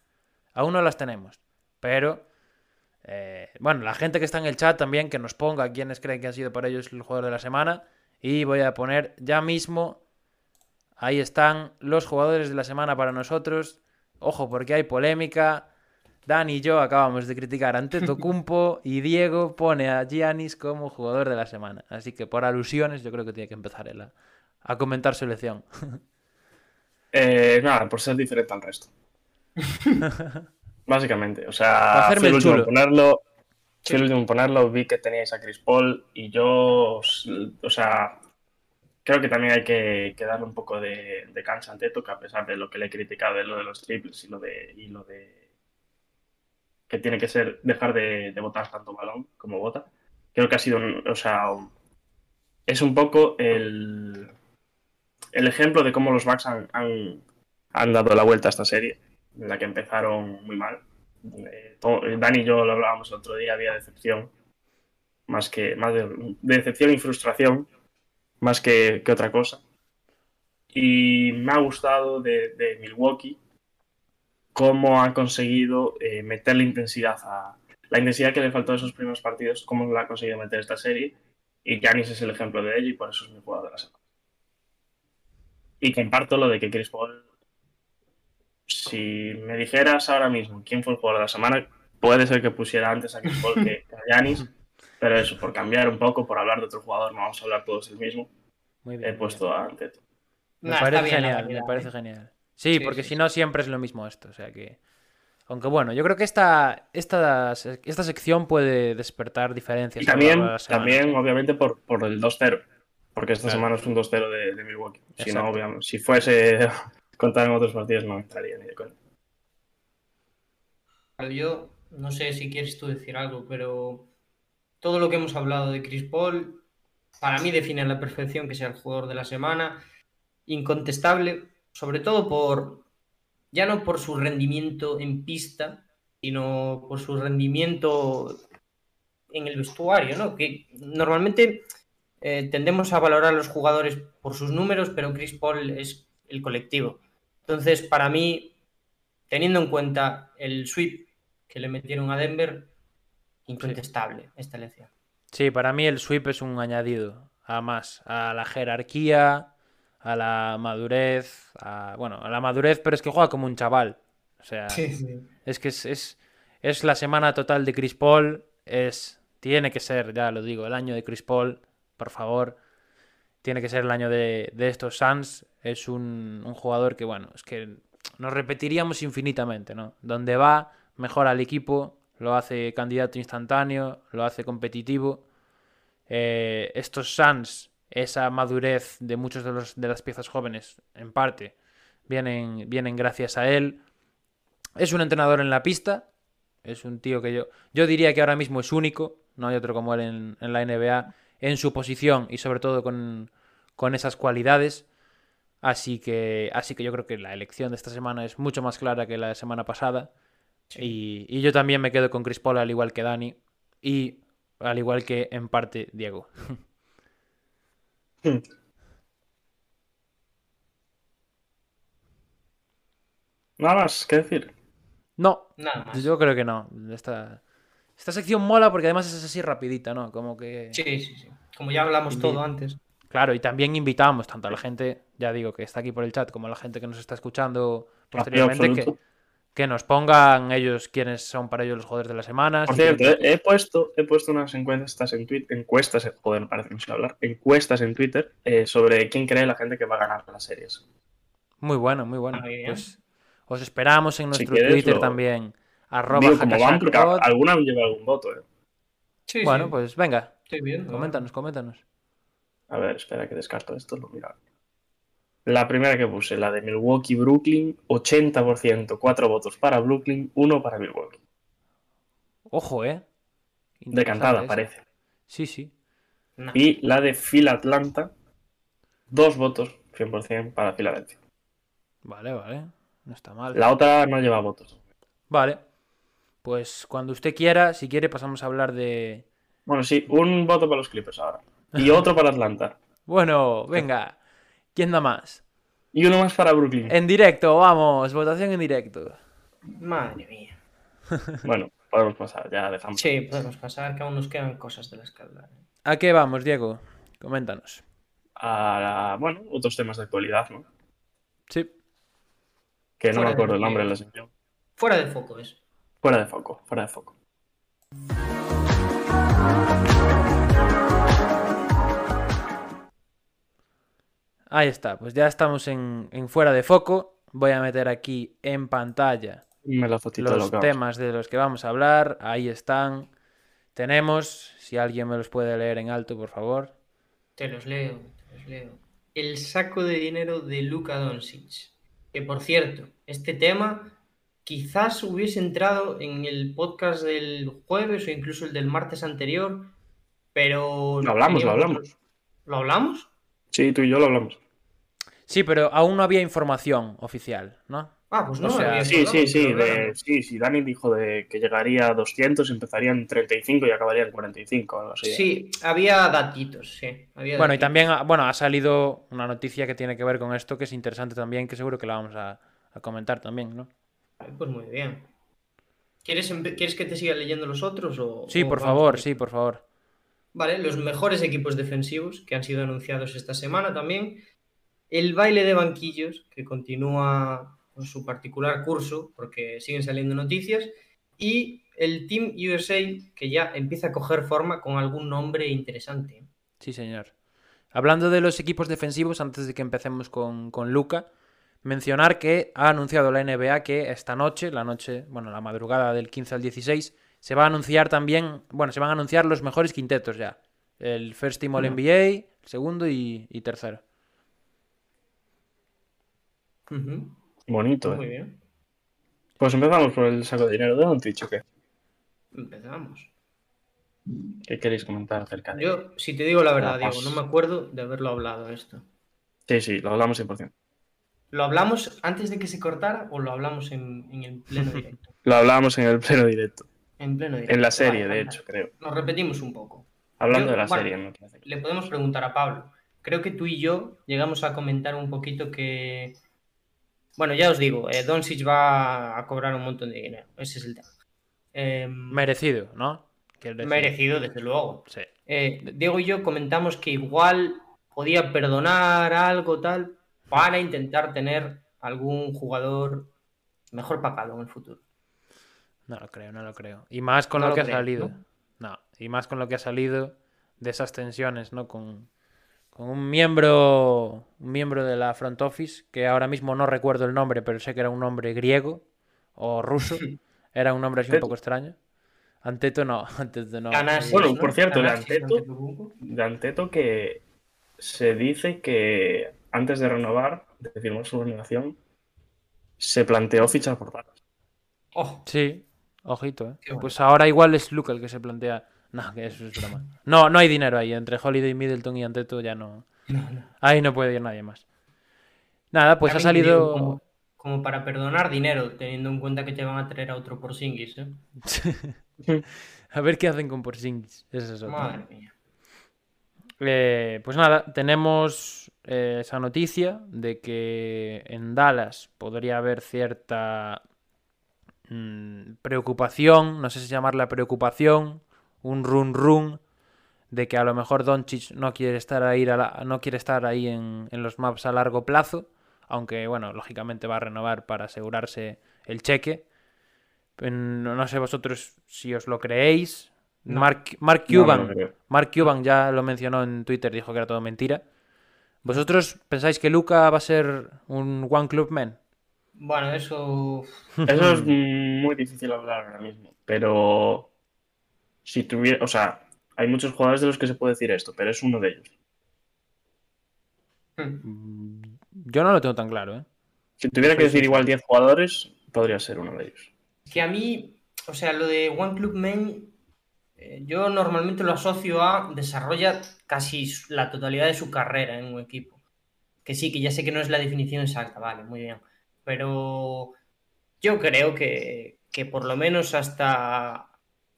Aún no las tenemos. Pero, eh, bueno, la gente que está en el chat también, que nos ponga quiénes creen que han sido para ellos el jugador de la semana. Y voy a poner ya mismo. Ahí están los jugadores de la semana para nosotros. Ojo, porque hay polémica. Dan y yo acabamos de criticar ante <laughs> Tocumpo y Diego pone a Giannis como jugador de la semana. Así que por alusiones yo creo que tiene que empezar él a, a comentar su elección. <laughs> Eh, nada, por ser diferente al resto. <laughs> Básicamente. O sea, hacerme fui el último chulo. ponerlo. Fui el último en ponerlo, vi que teníais a Chris Paul y yo, o sea, creo que también hay que, que darle un poco de, de cancha ante Teto, que a pesar de lo que le he criticado de lo de los triples y lo de, y lo de que tiene que ser dejar de, de botar tanto balón como bota, creo que ha sido, un- o sea, un- es un poco el, el ejemplo de cómo los Bucks han, han, han dado la vuelta a esta serie, en la que empezaron muy mal. Eh, to- Dani y yo lo hablábamos el otro día, había decepción, más que más de, de decepción y frustración, más que, que otra cosa. Y me ha gustado de, Milwaukee cómo ha conseguido eh, meterle intensidad a la intensidad que le faltó a esos primeros partidos, cómo la ha conseguido meter esta serie. Y Giannis es el ejemplo de ello y por eso es mi jugador de la semana. Y comparto lo de que Chris Paul, si me dijeras ahora mismo quién fue el jugador de la semana, puede ser que pusiera antes a Chris Paul que que a Giannis, pero eso, por cambiar un poco, por hablar de otro jugador, no vamos a hablar todos del mismo, Muy bien. he puesto a Anteto. Me Nah, parece bien, genial, me parece ¿eh? genial. Sí, Sí, porque sí, si sí. no siempre es lo mismo esto, o sea que... Aunque bueno, yo creo que esta, esta, esta sección puede despertar diferencias. Y también, también obviamente, por, por el 2-0, porque esta Claro. semana es un 2-0 de, de Milwaukee. Si, no, obviamente, si fuese contar en otros partidos, no entraría ni de coña. Yo no sé si quieres tú decir algo, pero todo lo que hemos hablado de Chris Paul, para mí define a la perfección que sea el jugador de la semana, incontestable, sobre todo por, ya no por su rendimiento en pista, sino por su rendimiento en el vestuario, ¿no? Que normalmente eh, tendemos a valorar a los jugadores por sus números, pero Chris Paul es el colectivo. Entonces, para mí, teniendo en cuenta el sweep que le metieron a Denver, incontestable esta elección. Sí, para mí el sweep es un añadido a más, a la jerarquía, a la madurez, a, bueno, a la madurez, pero es que juega como un chaval. O sea, Sí, sí. es que es, es, es la semana total de Chris Paul, es, tiene que ser, ya lo digo, el año de Chris Paul, por favor. Tiene que ser el año de, de estos Suns. Es un, un jugador que, bueno, es que nos repetiríamos infinitamente, ¿no? Donde va, mejora al equipo, lo hace candidato instantáneo, lo hace competitivo. Eh, estos Suns, esa madurez de muchos de, los, de las piezas jóvenes, en parte, vienen, vienen gracias a él. Es un entrenador en la pista, es un tío que yo, yo diría que ahora mismo es único, no hay otro como él en, en la NBA, en su posición y sobre todo con, con esas cualidades. Así que, así que yo creo que la elección de esta semana es mucho más clara que la de semana pasada. Y, y yo también me quedo con Chris Paul al igual que Dani. Y al igual que en parte Diego. <laughs> Nada más que decir. No, Nada más. yo creo que no. Esta, esta sección mola porque además es así rapidita, ¿no? Como que... Sí, sí, sí. Como ya hablamos todo antes. Claro, y también invitamos tanto a la gente, ya digo, que está aquí por el chat, como a la gente que nos está escuchando posteriormente, que, que nos pongan ellos quiénes son para ellos los jugadores de la semana. Por cierto, he, he puesto, he puesto unas encuestas en Twitter, encuestas, eh, joder, parece que no sé hablar, encuestas en Twitter eh, sobre quién cree la gente que va a ganar las series. Muy bueno, muy bueno. Bien. Pues os esperamos en Si nuestro quieres, Twitter lo- también. Arroba Digo como van, porque alguna lleva algún voto. eh. Sí, Bueno, sí. pues venga, Estoy viendo. coméntanos, coméntanos. A ver, espera que descarto esto, lo miro. La primera que puse, la de Milwaukee-Brooklyn, 80%, 4 votos para Brooklyn, 1 para Milwaukee. Ojo, ¿eh? Decantada, parece. Sí, sí. No. Y la de Phil-Atlanta, 2 votos, 100% para Filadelfia. Vale, vale. No está mal. La otra no lleva votos. Vale. Pues cuando usted quiera, si quiere, pasamos a hablar de. Bueno, sí, un voto para los Clippers ahora. Y otro para Atlanta. <laughs> Bueno, venga. ¿Quién da más? Y uno más para Brooklyn. En directo, vamos. Votación en directo. Madre mía. <laughs> Bueno, podemos pasar, ya dejamos. Sí, podemos pasar que aún nos quedan cosas de las que hablar. ¿A qué vamos, Diego? Coméntanos. A, la- bueno, otros temas de actualidad, ¿no? Sí. Que no Fuera me acuerdo el nombre de la sección. Fuera de foco es. Fuera de foco, fuera de foco. Ahí está. Pues ya estamos en, en fuera de foco. Voy a meter aquí en pantalla los temas de los que vamos a hablar. Ahí están. Tenemos, si alguien me los puede leer en alto, por favor. Te los leo, te los leo. El saco de dinero de Luka Doncic. Que por cierto, este tema quizás hubiese entrado en el podcast del jueves o incluso el del martes anterior, pero... Lo hablamos, lo hablamos. otros- ¿Lo hablamos? Sí, tú y yo lo hablamos. Sí, pero aún no había información oficial, ¿no? Ah, pues no. O sea, había Sí, sí, sí, de, sí, sí. Dani dijo de que llegaría a 200, empezaría en 35 y acabaría en 45, algo así. Sí, había datitos, sí. había Bueno, y también ha- bueno, ha salido una noticia que tiene que ver con esto, que es interesante también, que seguro que la vamos a, a comentar también, ¿no? Pues muy bien. ¿Quieres, ¿Quieres que te siga leyendo los otros? O, Sí, o por favor, sí, por favor. Vale, los mejores equipos defensivos que han sido anunciados esta semana también. El baile de banquillos, que continúa con su particular curso, porque siguen saliendo noticias. Y el Team USA, que ya empieza a coger forma con algún nombre interesante. Sí, señor. Hablando de los equipos defensivos, antes de que empecemos con, con Luca, mencionar que ha anunciado la NBA que esta noche, la noche, bueno, la madrugada del 15 al 16, se va a anunciar también, bueno, se van a anunciar los mejores quintetos ya. El First Team All. NBA, el segundo y, y tercero. Ujú, Bonito, Muy ¿eh? bien. Pues empezamos por el saco de dinero de Doncic, ¿o qué? Empezamos. ¿Qué queréis comentar acerca de Yo, si te digo la verdad. Diego, no me acuerdo de haberlo hablado esto. Sí, sí, lo hablamos 100%. ¿Lo hablamos antes de que se cortara o lo hablamos en, en el pleno directo? <laughs> Lo hablábamos en el pleno directo. En pleno directo. En la serie, Vale, de anda. hecho, creo. Nos repetimos un poco. Hablando Yo- de la bueno, serie, parece. Le podemos preguntar a Pablo. Creo que tú y yo llegamos a comentar un poquito que. Bueno, ya os digo, eh, Doncic va a cobrar un montón de dinero. Ese es el tema. Eh, Merecido, ¿no? Merecido, desde luego. Sí. Eh, Diego y yo comentamos que igual podía perdonar algo tal para intentar tener algún jugador mejor pagado en el futuro. No lo creo, no lo creo. Y más con No lo lo que ha salido. ¿no? ¿no? y más con lo que ha salido de esas tensiones, ¿no? Con, con un miembro, un miembro de la front office, que ahora mismo no recuerdo el nombre, pero sé que era un nombre griego o ruso. <laughs> Era un nombre así un poco extraño. Anteto no, <laughs> Anteto no. Bueno, ¿no? por cierto, de Anteto- Antetokounmpo. De Anteto que se dice que antes de renovar, de firmar su renovación, se planteó fichar por Dallas. Oh, Sí, ojito, ¿eh? Bueno. Pues ahora igual es Luca el que se plantea. No, que eso es broma. No, no hay dinero ahí. Entre Holiday, Middleton y Anteto ya no. no, no. Ahí no puede ir nadie más. Nada, pues ha También salido. Como, como para perdonar dinero, teniendo en cuenta que te van a traer a otro por Singis, ¿eh? <laughs> A ver qué hacen con Porzingis. Esa es otra. Madre mía. Eh, pues nada, tenemos eh, esa noticia de que en Dallas podría haber cierta mm, preocupación, no sé si llamarla preocupación, un run run de que a lo mejor Doncic no quiere estar ahí, a la- no quiere estar ahí en, en los maps a largo plazo, aunque bueno, lógicamente va a renovar para asegurarse el cheque. No, no sé vosotros si os lo creéis. No. Mark, Mark No, no Cuban. Mark Cuban ya lo mencionó en Twitter, dijo que era todo mentira. ¿Vosotros pensáis que Luca va a ser un One Club Man? Bueno, eso. <laughs> Eso es muy difícil hablar ahora mismo. Pero si tuviera, o sea, hay muchos jugadores de los que se puede decir esto, pero es uno de ellos. Mm, Yo no lo tengo tan claro, ¿eh? Si tuviera que Sí, decir igual 10 jugadores, podría ser uno de ellos. Que a mí, o sea, lo de One Club Men, yo normalmente lo asocio a desarrolla casi la totalidad de su carrera en un equipo. Que sí, que ya sé que no es la definición exacta, vale, muy bien. Pero yo creo que, que por lo menos hasta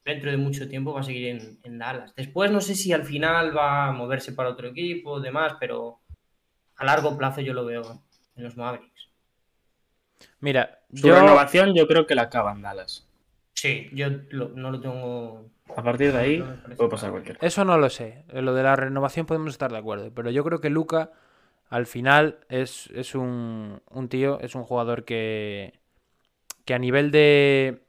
dentro de mucho tiempo va a seguir en, en Dallas. Después no sé si al final va a moverse para otro equipo, demás, pero a largo plazo yo lo veo en los Mavericks. Mira, Su yo... renovación yo creo que la acaba en Dallas. Sí, yo lo- no lo tengo A partir de ahí puede pasar cualquier cosa. Eso no lo sé. En Lo de la renovación podemos estar de acuerdo. Pero yo creo que Luca, al final, es, es un, un tío, es un jugador que, que a nivel de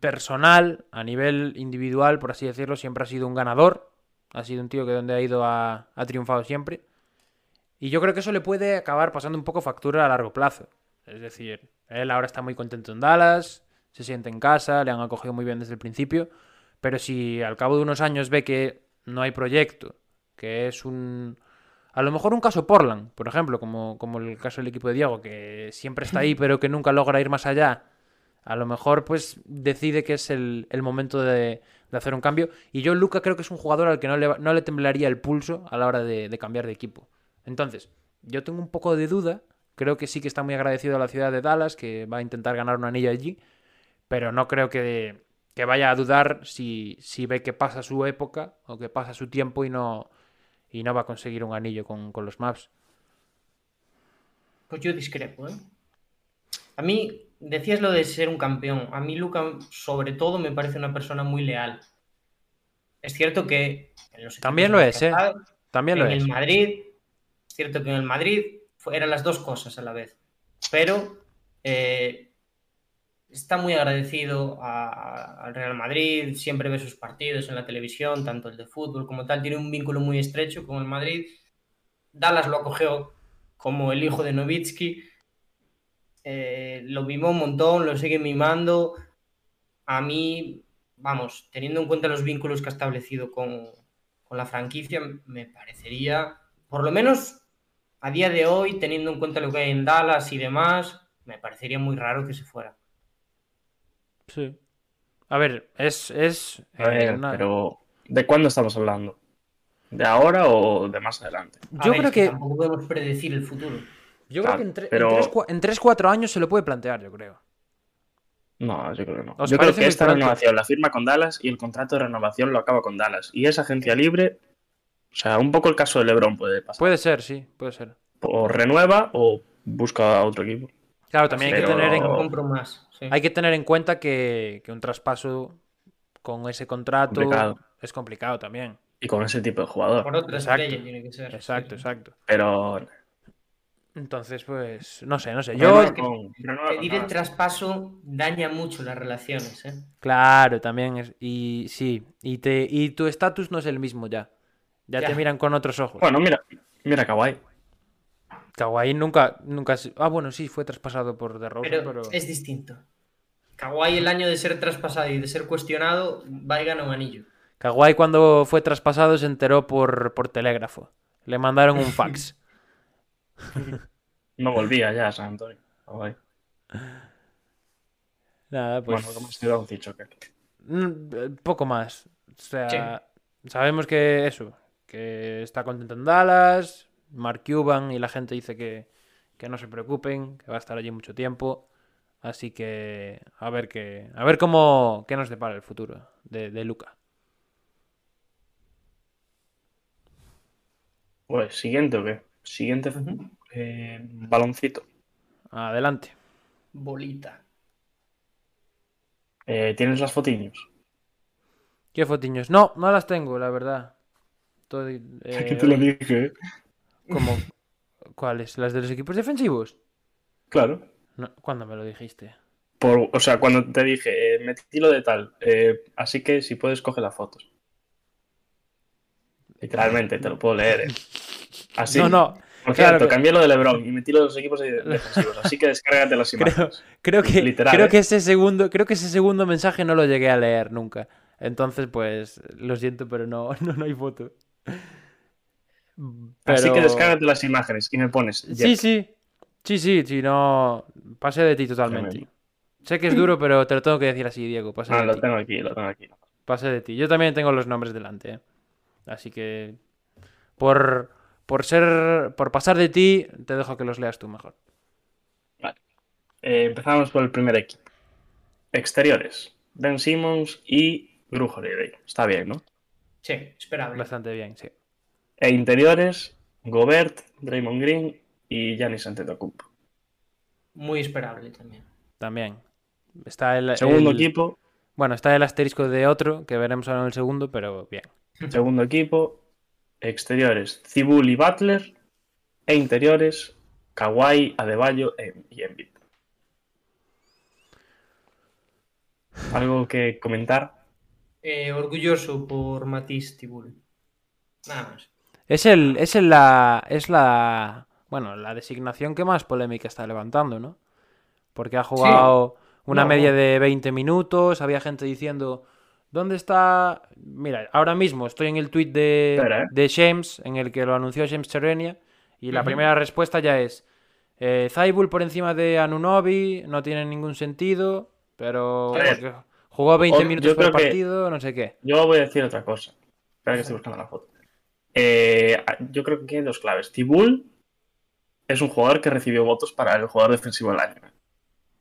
personal, a nivel individual, por así decirlo, siempre ha sido un ganador. Ha sido un tío que donde ha ido ha, ha triunfado siempre. Y yo creo que eso le puede acabar pasando un poco factura a largo plazo. Es decir, él ahora está muy contento en Dallas, se siente en casa, le han acogido muy bien desde el principio. Pero si al cabo de unos años ve que no hay proyecto, que es un... A lo mejor un caso Portland, por ejemplo, como, como el caso del equipo de Diego, que siempre está ahí <laughs> pero que nunca logra ir más allá. A lo mejor pues decide que es el, el momento de, de hacer un cambio. Y yo Luca creo que es un jugador al que no le, no le temblaría el pulso a la hora de, de cambiar de equipo. Entonces, yo tengo un poco de duda. Creo que sí que está muy agradecido a la ciudad de Dallas, que va a intentar ganar un anillo allí. Pero no creo que, que vaya a dudar si, si ve que pasa su época o que pasa su tiempo y no, y no va a conseguir un anillo con, con los maps. Pues yo discrepo, ¿eh? A mí, decías lo de ser un campeón. A mí Luca, sobre todo, me parece una persona muy leal. Es cierto que en los También lo es, ¿eh? También lo en es. el Madrid, es cierto que en el Madrid eran las dos cosas a la vez. Pero eh, está muy agradecido al Real Madrid, siempre ve sus partidos en la televisión, tanto el de fútbol como tal, tiene un vínculo muy estrecho con el Madrid. Dallas lo acogió como el hijo de Novitsky, eh, lo mimó un montón, lo sigue mimando. A mí, vamos, teniendo en cuenta los vínculos que ha establecido con, con la franquicia, me parecería, por lo menos a día de hoy, teniendo en cuenta lo que hay en Dallas y demás, me parecería muy raro que se fuera. Sí. A ver, es. es A eh, ver, una- pero ¿de cuándo estamos hablando? ¿De ahora o de más adelante? A Yo ver, creo es que que. tampoco podemos predecir el futuro. Yo creo que en, tre- pero- en 3-4 años se lo puede plantear, yo creo. No, yo creo que no. ¿Os Yo creo que esta pronto? renovación la firma con Dallas y el contrato de renovación lo acaba con Dallas. Y esa agencia libre, o sea, un poco el caso de LeBron puede pasar. Puede ser, sí, puede ser. O renueva o busca a otro equipo. Claro, también hay, que tener en, compro más. Sí. hay que tener en cuenta que, que un traspaso con ese contrato Complicado. es complicado también. Y con ese tipo de jugador. Por otra Exacto. estrella tiene que ser. Exacto, exacto. Pero Entonces, pues, no sé, no sé. Yo, renueva con Pedir el traspaso daña mucho las relaciones, ¿eh? claro, también es. Y sí, y, te, y tu estatus no es el mismo ya. Ya, te miran con otros ojos. Bueno, mira, mira Kawhi. Kawhi nunca, nunca. se- Ah, bueno, sí, fue traspasado por DeRozan, Pero, pero. es distinto. Kawhi el año de ser traspasado y de ser cuestionado va y gana un anillo. Kawhi cuando fue traspasado se enteró por, por telégrafo. Le mandaron un fax. <laughs> No volvía ya a San Antonio. Kawhi. Nada, pues. Bueno, como ha un dicho que Mm, Poco más. O sea, sabemos que eso, que está contento en Dallas, Mark Cuban y la gente dice que, que no se preocupen, que va a estar allí mucho tiempo. Así que a ver qué, a ver cómo qué nos depara el futuro de, de Luca. Pues, siguiente o qué? Siguiente eh, baloncito. Adelante. Bolita. Eh, ¿Tienes las fotiños? ¿Qué fotiños? No, no las tengo, la verdad. Todo, <laughs> eh, que te lo dije, ¿eh? ¿cómo? <laughs> ¿Cuáles? ¿Las de los equipos defensivos? Claro. No, ¿Cuándo me lo dijiste? Por, o sea, cuando te dije, eh, metí lo de tal, eh, así que si puedes, coge las fotos. Literalmente, te lo puedo leer. eh. <laughs> Así. No, no. Por claro cierto, que- cambié lo de LeBron y metí lo de los equipos de- defensivos, así que descárgate las <laughs> Creo, imágenes. creo que, Literal, creo ¿eh? que ese segundo, creo que ese segundo mensaje no lo llegué a leer nunca. Entonces, pues, lo siento, pero no, no, no hay foto. Así que descárgate las imágenes y me pones. Sí, sí. Sí, sí, sí, no. Pasé de ti totalmente. Tremendo. Sé que es duro, pero te lo tengo que decir así, Diego. Pasé Ah, de lo ti. tengo aquí, lo tengo aquí. Pasé de ti. Yo también tengo los nombres delante, ¿eh? Así que. Por, por ser. Por pasar de ti, te dejo que los leas tú mejor. Eh, empezamos por el primer equipo. Exteriores. Ben Simmons y Holiday. Está bien, ¿no? Sí, esperable. Bastante bien, sí. E interiores, Gobert, Draymond Green y Giannis Antetokounmpo. Muy esperable también. También. Está el. Segundo el- equipo, Bueno, está el asterisco de otro, que veremos ahora en el segundo, pero bien. <laughs> segundo equipo, exteriores, Cibul y Butler, e interiores, Kawhi, Adebayo e- y Embiid. ¿Algo que comentar? Eh, orgulloso por Matisse Tibul. Nada más. Es el, es el- la, es la, bueno, la designación que más polémica está levantando, ¿no? Porque ha jugado una No. media de 20 minutos, había gente diciendo, ¿dónde está? Mira, ahora mismo estoy en el tweet de, Espera, ¿eh? de James, en el que lo anunció James Cherenia, y la primera respuesta ya es, eh, Zaibul por encima de Anunobi, no tiene ningún sentido, pero jugó 20 o- minutos por que- partido, no sé qué. Yo voy a decir otra cosa. Espera que estoy buscando la foto. Eh, yo creo que aquí hay dos claves. Tibul es un jugador que recibió votos para el jugador defensivo del año.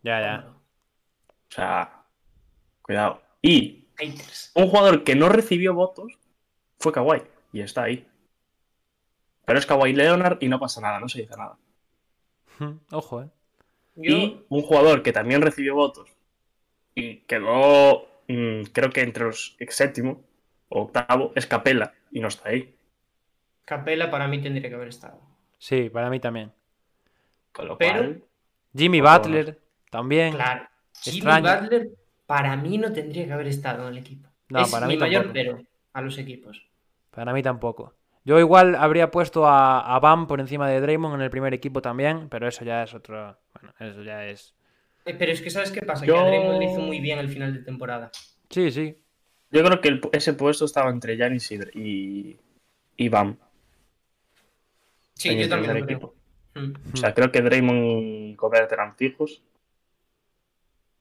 Ya, ya. O sea, cuidado. Y un jugador que no recibió votos fue Kawhi. Y está ahí. Pero es Kawhi Leonard y no pasa nada, no se dice nada. <laughs> Ojo, eh. Yo, Y un jugador que también recibió votos y quedó, mm, creo que entre los séptimo o octavo, es Capela y no está ahí. Capela para mí tendría que haber estado. Sí, para mí también. Con lo Pero- cual, Jimmy Butler también. Claro. Jimmy. Butler para mí no tendría que haber estado en el equipo. No, es para mi mí mayor tampoco. pero a los equipos. Para mí tampoco. Yo igual habría puesto a, a Bam por encima de Draymond en el primer equipo también, pero eso ya es otro. Bueno, eso ya es. Eh, Pero es que ¿sabes qué pasa? Yo- Que a Draymond le hizo muy bien el final de temporada. Sí, sí. yo creo que el- ese puesto estaba entre Giannis y, y, y Bam. Sí, en yo el también primer creo. equipo. Mm. O sea, creo que Draymond y Gobert eran fijos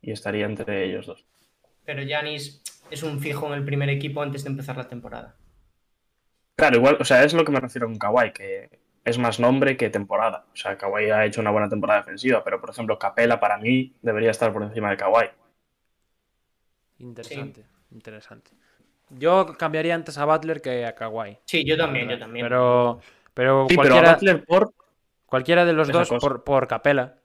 y estaría entre ellos dos. Pero Yanis es un fijo en el primer equipo antes de empezar la temporada. Claro, igual, o sea, es lo que me refiero con Kawhi, que es más nombre que temporada. O sea, Kawhi ha hecho una buena temporada defensiva, pero por ejemplo, Capela para mí debería estar por encima de Kawhi. Interesante, interesante. Yo cambiaría antes a Butler que a Kawhi. Sí, yo también, yo también. Pero, pero Sí, pero cualquiera, a Butler por... cualquiera de los dos cosa. por, por capela.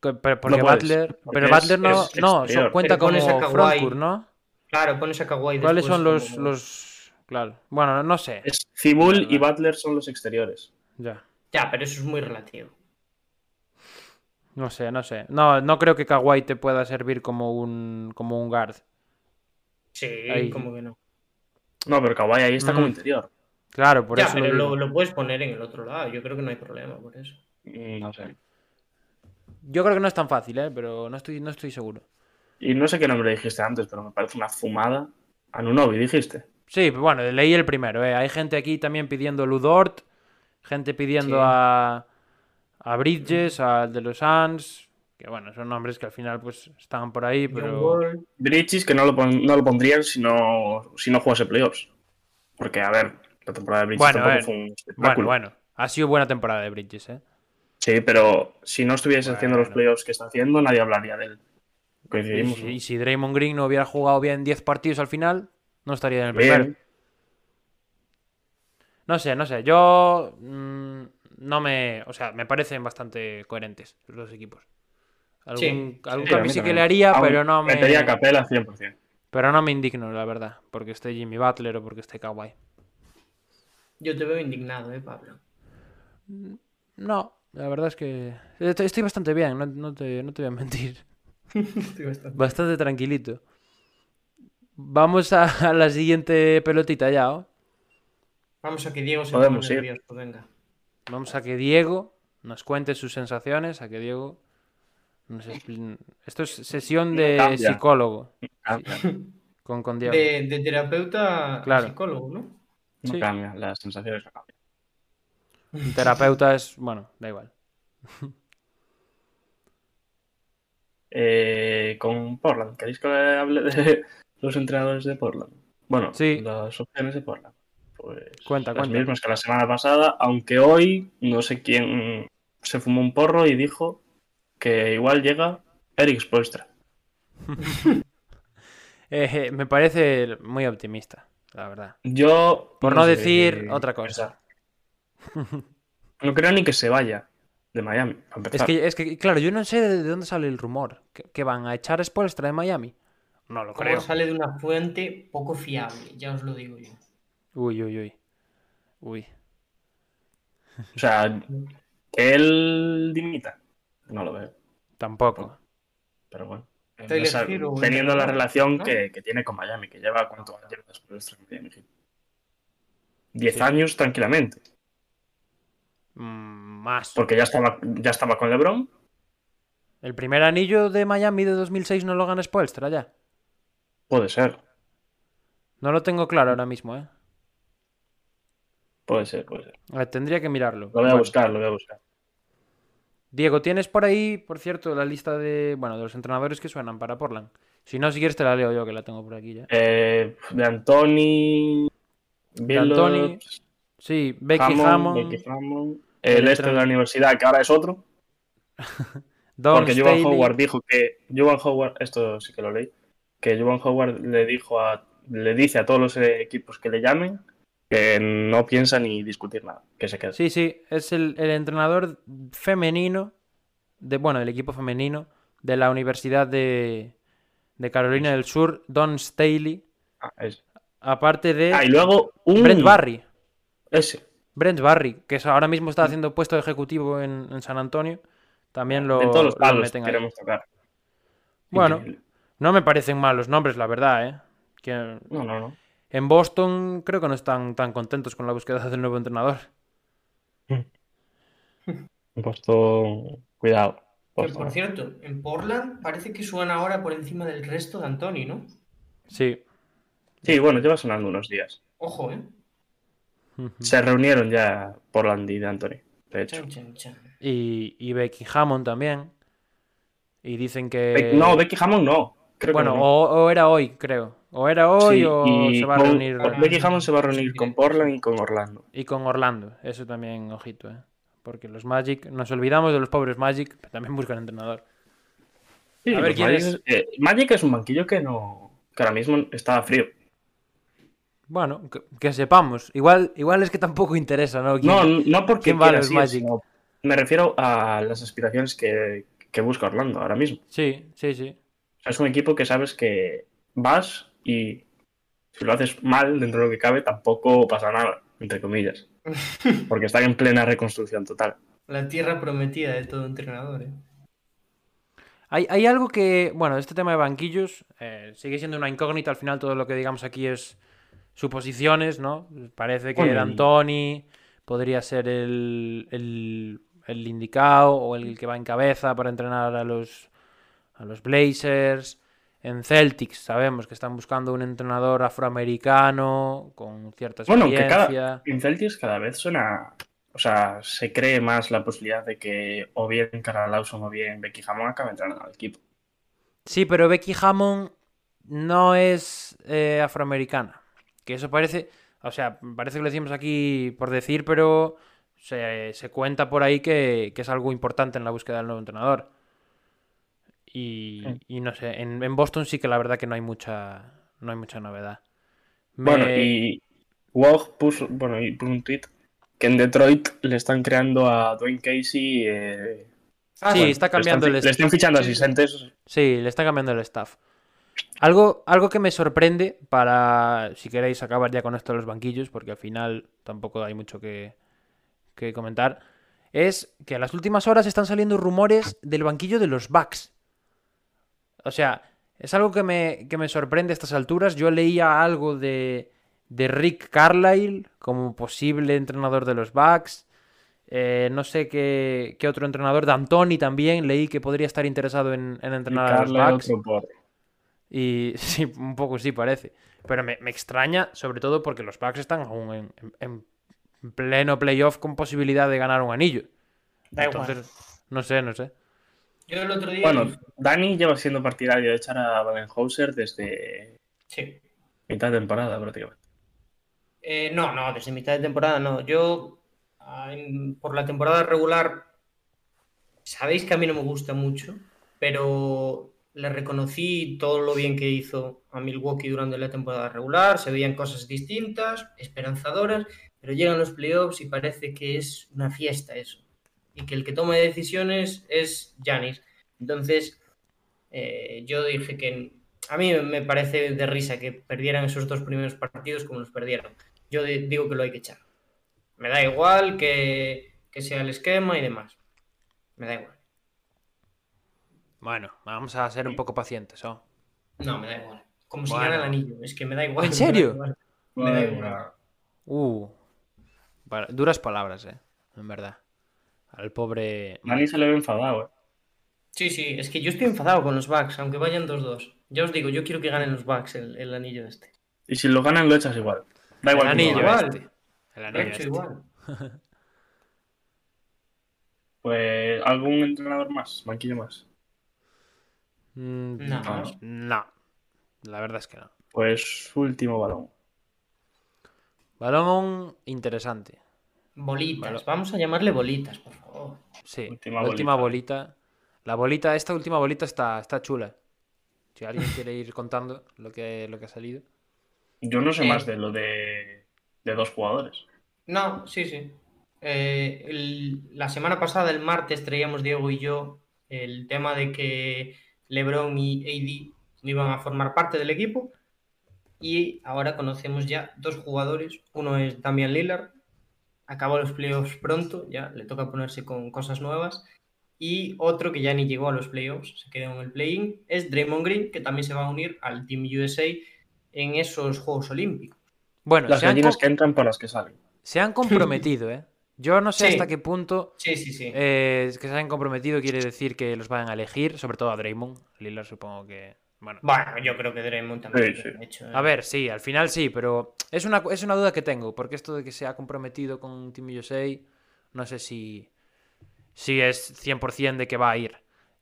Pero- Porque puedes, Butler, porque pero es- Butler no, es no exterior. so- cuenta como frontcourt, ¿no? Claro, pones a Kawhi ¿Cuáles son los, como- los. Claro. Bueno, no sé. Es Cibul y. Butler son los exteriores. Ya. Ya, pero eso es muy relativo. No sé, no sé. No, no creo que Kawhi te pueda servir como un, como un guard. Sí, Ahí. como que no. No, pero Kawhi ahí está como Mm. interior. Claro, por ya, eso pero lo puedes poner en el otro lado. Yo creo que no hay problema por eso. Mm, No sé. Yo creo que no es tan fácil, ¿eh? Pero no estoy, no estoy seguro. Y no sé qué nombre dijiste antes, pero me parece una fumada. Anunobi, dijiste. Sí, pero bueno, leí el primero, ¿eh? Hay gente aquí también pidiendo Ludort, gente pidiendo Sí. a, a Bridges, al de los Suns, que bueno, son nombres que al final pues están por ahí, pero... Bridges, que no lo, pon- no lo pondrían si no, si no jugase playoffs. Porque, a ver, la temporada de Bridges Bueno, tampoco a ver. fue un Bueno, espectáculo. bueno, ha sido buena temporada de Bridges, ¿eh? Sí, pero si no estuviese haciendo los playoffs que está haciendo, nadie hablaría de él. Y Coincidimos. si, y si Draymond Green no hubiera jugado bien 10 partidos al final, no estaría en el. Bien. No sé, no sé. Yo mm, no me. O sea, me parecen bastante coherentes los dos equipos. Algún, Sí, algún sí, a cambio sí que le haría, Aún pero no me. Metería a Capela 100%. Pero no me indigno, la verdad. Porque esté Jimmy Butler o porque esté Kawhi. Yo te veo indignado, eh, Pablo. No, la verdad es que. est- Estoy bastante bien, no, no te, no te voy a mentir. <laughs> Estoy bastante- Bastante tranquilito. Vamos a, a la siguiente pelotita ya, ¿o? Vamos a que Diego se Podemos ponga ir. nervioso, venga. Vamos a que Diego nos cuente sus sensaciones, a que Diego nos expli- Esto es sesión de Cambia. psicólogo con, con Diego. De, de terapeuta a Claro. psicólogo, ¿no? No Sí. cambia, las sensaciones no cambian. Un terapeuta es... Bueno, da igual. <laughs> Eh, con Portland, ¿queréis que hable de <laughs> los entrenadores de Portland? Bueno, Sí. las opciones de Portland. Pues Cuenta, las cuenta. mismas que la semana pasada, aunque hoy no sé quién se fumó un porro y dijo que igual llega Eric Spoelstra. Eh, <laughs> eh, me parece muy optimista, la verdad. Yo. Por no sé decir qué otra cosa. <laughs> No creo ni que se vaya de Miami. Es que, es que, claro, yo no sé de de dónde sale el rumor. ¿Que, que van a echar Spoelstra de Miami? No lo creo. sale de una fuente poco fiable, ya os lo digo yo. Uy, uy, uy. Uy. O sea, él dimita. No lo veo. Tampoco. Pero bueno. Hero, teniendo la relación ¿no? que, que tiene con Miami, que lleva cuánto lleva después de Miami? Diez Sí. años tranquilamente. Mm, más. Porque ya estaba, ya estaba con LeBron. El primer anillo de Miami de 2006 no lo gana Spoelstra ya. Puede ser. No lo tengo claro ahora mismo, ¿eh? Puede ser, puede ser. A ver, tendría que mirarlo. Lo voy a Bueno, buscar, lo voy a buscar. Diego, ¿tienes por ahí, por cierto, la lista de, bueno, de los entrenadores que suenan para Portland? Si no, si quieres te la leo yo, que la tengo por aquí ya. Eh, de Anthony. Anthony, Sí, Becky Hammond, Becky Hammond, El el este de la universidad, que ahora es otro. <laughs> Porque Jovan. Howard dijo que. Jovan Howard, esto sí que lo leí. Que Jovan Howard le dijo a. Le dice a todos los equipos que le llamen que no piensa ni discutir nada. Que se quede. Sí, sí, es el, el entrenador femenino, de, bueno, del equipo femenino de la Universidad de, de Carolina del Sur, Don Staley, Ah, ese. aparte de Ah, y luego un. Brent Barry. Ese. Brent Barry, que ahora mismo está haciendo puesto ejecutivo en, en San Antonio, también lo, de todos los lo palos meten ahí. queremos tocar. Bueno, Increíble. no me parecen malos nombres, la verdad, ¿eh? Que No, no, no. En Boston creo que no están tan contentos con la búsqueda del nuevo entrenador. <laughs> Boston. Cuidado. Por cierto, en Portland parece que suena ahora por encima del resto de Anthony, ¿no? Sí. Sí, bueno, lleva sonando unos días. Ojo, ¿eh? Se reunieron ya Portland y de Anthony. De hecho. Chan, chan, chan. Y, y Becky Hammond también. Y dicen que... Be- No, Becky Hammond no. Creo Bueno, que no. o, o era hoy, creo. O era hoy Sí, o se va a reunir... Becky Hammond se va a reunir Sí, con. Portland y con Orlando. Y con Orlando. Eso también, ojito, ¿eh? Porque los Magic... Nos olvidamos de los pobres Magic, pero también buscan entrenador. Sí, A ver, ¿quién Magic es? eh, Magic es un banquillo que no. que ahora mismo está frío. Bueno, que, que sepamos. Igual, igual es que tampoco interesa, ¿no? ¿Quién- No, no porque quién va los Magic? me refiero a las aspiraciones que, que busca Orlando ahora mismo. Sí, sí, sí. O sea, es un equipo que sabes que vas y si lo haces mal dentro de lo que cabe tampoco pasa nada, entre comillas. <laughs> Porque están en plena reconstrucción total. La tierra prometida de todo entrenador, ¿eh? Hay, hay algo que, bueno, este tema de banquillos eh, sigue siendo una incógnita. Al final todo lo que digamos aquí es suposiciones, ¿no? Parece que Bueno, y- D'Antoni podría ser el, el, el indicado o el que va en cabeza para entrenar a los, a los Blazers. En Celtics sabemos que están buscando un entrenador afroamericano con cierta Bueno, que experiencia. cada, en Celtics cada vez suena. O sea, se cree más la posibilidad de que o bien Carl Lawson o bien Becky Hammond acaben entrenando al equipo. Sí, pero Becky Hammond no es eh, afroamericana. Que eso parece, o sea, parece que lo decimos aquí por decir, pero se, se cuenta por ahí que, que es algo importante en la búsqueda del nuevo entrenador. Y, Sí. y no sé, en, en Boston sí que la verdad que no hay mucha, no hay mucha novedad. Me- Bueno, y Wog puso, bueno, y puso un tweet que en Detroit le están creando a Dwayne Casey. eh, Ah, Sí, bueno, está le cambiando están, el le están fichando asistentes. Sí, le está cambiando el staff. Algo, algo que me sorprende para, si queréis acabar ya con esto de los banquillos, porque al final tampoco hay mucho que, que comentar, es que en las últimas horas están saliendo rumores del banquillo de los Bucks. O sea, es algo que me, que me sorprende a estas alturas. Yo leía algo de, de Rick Carlisle como posible entrenador de los Bucks. Eh, no sé qué, qué otro entrenador, D'Antoni también, leí que podría estar interesado en, en entrenar a los Bucks. otro Y <laughs> sí, un poco sí parece. Pero me, me extraña, sobre todo porque los Bucks están aún en, en- en pleno playoff con posibilidad de ganar un anillo. Da igual. Entonces, no sé, no sé. Yo el otro día. Bueno, Dani lleva siendo partidario de echar a desde Sí. mitad de temporada prácticamente. Eh, no, no, desde mitad de temporada no. Yo, ah, por la temporada regular, sabéis que a mí no me gusta mucho, pero le reconocí todo lo bien que hizo a Milwaukee durante la temporada regular. Se veían cosas distintas, esperanzadoras, pero llegan los playoffs y parece que es una fiesta eso. Y que el que toma decisiones es Giannis. Entonces, eh, yo dije que a mí me parece de risa que perdieran esos dos primeros partidos como los perdieron. Yo digo que lo hay que echar. Me da igual que, que sea el esquema y demás. Me da igual. Bueno, vamos a ser un poco pacientes, ¿no? No, me da igual. Como si Bueno. gana el anillo. Es que me da igual. ¿En me da serio? igual. Me da igual. Uh, duras palabras, eh, en verdad. Al pobre... Dani se le ve enfadado, ¿eh? Sí, sí, es que yo estoy enfadado con los Bucks, aunque vayan 2-2. Ya os digo, yo quiero que ganen los Bucks el, el anillo este. Y si lo ganan, lo echas igual. Da El igual. quién lo anillo gane. igual. este. El Lo anillo he hecho este. igual. <laughs> Pues, ¿algún entrenador más? Banquillo más. Mm, No. pues, no. La verdad es que no. Pues, último balón. Balón interesante. Bolitas. Vamos a llamarle bolitas, por favor. Sí, Última la última bolita. bolita. La bolita, esta última bolita está, está chula. Si alguien quiere ir contando lo que, lo que ha salido. Yo no sé Eh. más de lo de, de dos jugadores. No, sí, sí. Eh, el- la semana pasada, el martes, traíamos Diego y yo el tema de que LeBron y AD no iban a formar parte del equipo. Y ahora conocemos ya dos jugadores. Uno es Damian Lillard. Acabó los playoffs pronto, ya le toca ponerse con cosas nuevas. Y otro que ya ni llegó a los playoffs, se quedó en el play-in, es Draymond Green, que también se va a unir al Team USA en esos Juegos Olímpicos. Bueno, Las gallinas que entran por las que salen. se han comprometido, ¿eh? Yo no sé Sí. hasta qué punto Sí, sí, sí. eh, que se han comprometido quiere decir que los van a elegir, sobre todo a Draymond. Lillard supongo que... Bueno, Bueno, yo creo que Draymond también. Sí, lo sí. ha hecho, ¿eh? A ver, sí, al final sí, pero es una, es una duda que tengo, porque esto de que se ha comprometido con Team USA, no sé si, si es 100% de que va a ir.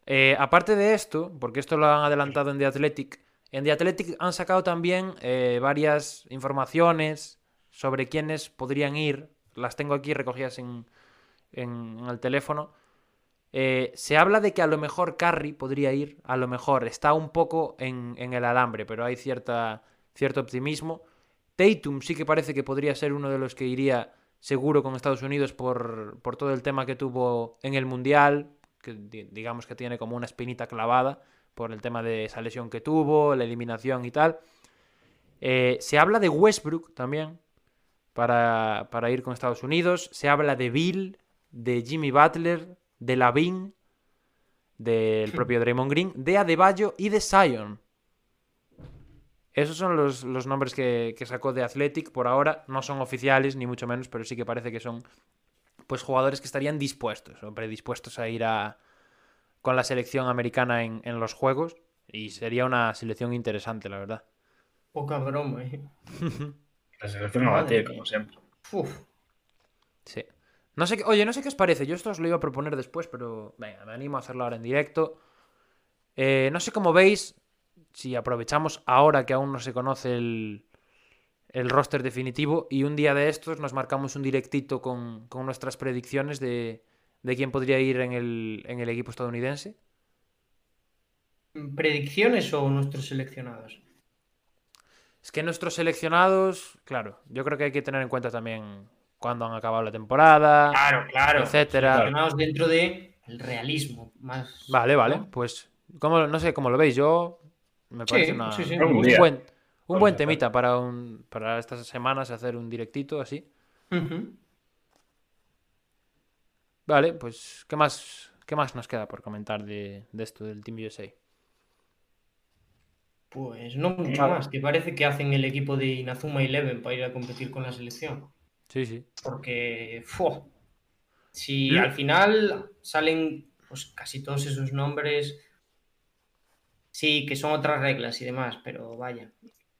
Eh, aparte de esto, porque esto lo han adelantado en The Athletic, en The Athletic han sacado también eh, varias informaciones sobre quiénes podrían ir, las tengo aquí recogidas en, en el teléfono. Eh, se habla de que a lo mejor Curry podría ir, a lo mejor está un poco en, el alambre, pero hay cierta, cierto optimismo. Tatum sí que parece que podría ser uno de los que iría seguro con Estados Unidos por, por todo el tema que tuvo en el Mundial, que di- digamos que tiene como una espinita clavada por el tema de esa lesión que tuvo, la eliminación y tal. Eh, se habla de Westbrook también para, para ir con Estados Unidos. Se habla de Bill, de Jimmy Butler, de Lavin, del propio Draymond Green, de Adebayo y de Zion. Esos son los, los nombres que, que sacó de Athletic por ahora. No son oficiales, ni mucho menos, pero sí que parece que son pues jugadores que estarían dispuestos o predispuestos a ir a, con la selección americana en, en los juegos. Y sería una selección interesante, la verdad. Poca broma, eh. <laughs> La selección a batir, mía. como siempre. Uf. Sí. No sé qué, oye, no sé qué os parece. Yo esto os lo iba a proponer después, pero venga, me animo a hacerlo ahora en directo. Eh, no sé cómo veis, si aprovechamos ahora que aún no se conoce el, el roster definitivo y un día de estos nos marcamos un directito con, con nuestras predicciones de, de quién podría ir en el, en el equipo estadounidense. ¿Predicciones o nuestros seleccionados? Es que nuestros seleccionados, claro, yo creo que hay que tener en cuenta también cuándo han acabado la temporada. Claro, claro. Etcétera. Dentro de el realismo. Más, Vale, vale. ¿no? Pues, ¿cómo, no sé cómo lo veis. Yo me Sí, parece una- sí, sí. un, buen, un hacer. temita para, un, para estas semanas hacer un directito así. Vale, pues, ¿qué más, qué más nos queda por comentar de, de esto del Team USA? Pues no mucho más. Que parece que hacen el equipo de Inazuma Eleven para ir a competir con la selección. Sí, sí. Porque, ¡fua! si al final salen pues casi todos esos nombres, sí, que son otras reglas y demás, pero vaya.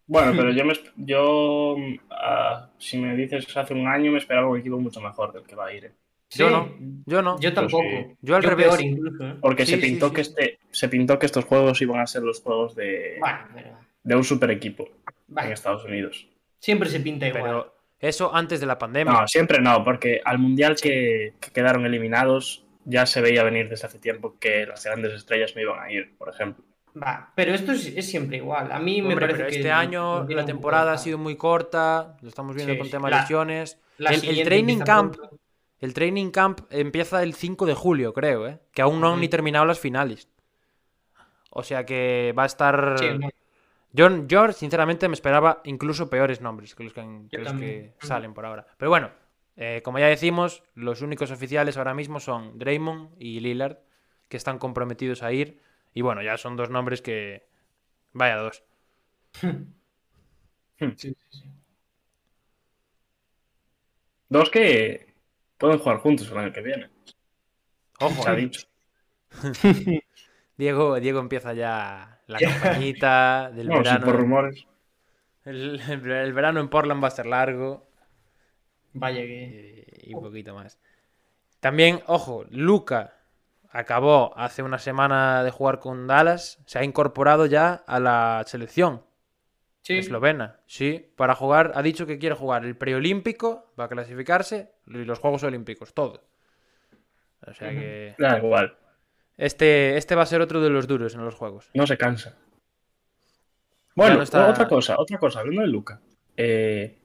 Bueno, pero yo, me, yo ah, si me dices hace un año, me esperaba un equipo mucho mejor del que va a ir. ¿eh? Yo no, yo no. Yo tampoco. sí. Yo al revés. peor incluso, ¿eh? Porque se Sí, pintó sí. que este, se pintó que estos juegos iban a ser los juegos de, Bueno, pero, de un super equipo en vaya, Estados Unidos. siempre se pinta igual. Pero eso antes de la pandemia. No, siempre no, porque al mundial que, que quedaron eliminados ya se veía venir desde hace tiempo que las grandes estrellas no iban a ir, por ejemplo. Va, pero esto es, es siempre igual. A mí me parece pero que este año la temporada ha sido muy corta, lo estamos viendo Sí, con sí. tema de lesiones. La el- training camp pronto. El training camp empieza el 5 de julio, creo, ¿eh? Que aún no han ni terminado las finales. O sea que va a estar... Sí, Yo, yo, sinceramente, me esperaba incluso peores nombres que los que, han- que Yo los también. que salen por ahora. Pero bueno, eh, como ya decimos, los únicos oficiales ahora mismo son Draymond y Lillard, que están comprometidos a ir. Y bueno, ya son dos nombres que... Vaya dos. sí, sí, sí. Dos que pueden jugar juntos el año que viene. Ojo, Se ha dicho. <laughs> Diego, Diego empieza ya la campañita del No, sí, verano. por rumores. El, el- el verano en Portland va a ser largo. Vaya que. y, y un poquito más. También, ojo, Luca acabó hace una semana de jugar con Dallas, se ha incorporado ya a la selección Sí, eslovena. Sí, para jugar, ha dicho que quiere jugar el preolímpico, va a clasificarse, y los Juegos Olímpicos, todo. O sea que Da igual, este, este va a ser otro de los duros en los Juegos. no se cansa. Bueno, no está- otra cosa, otra cosa, hablando de Luca. eh,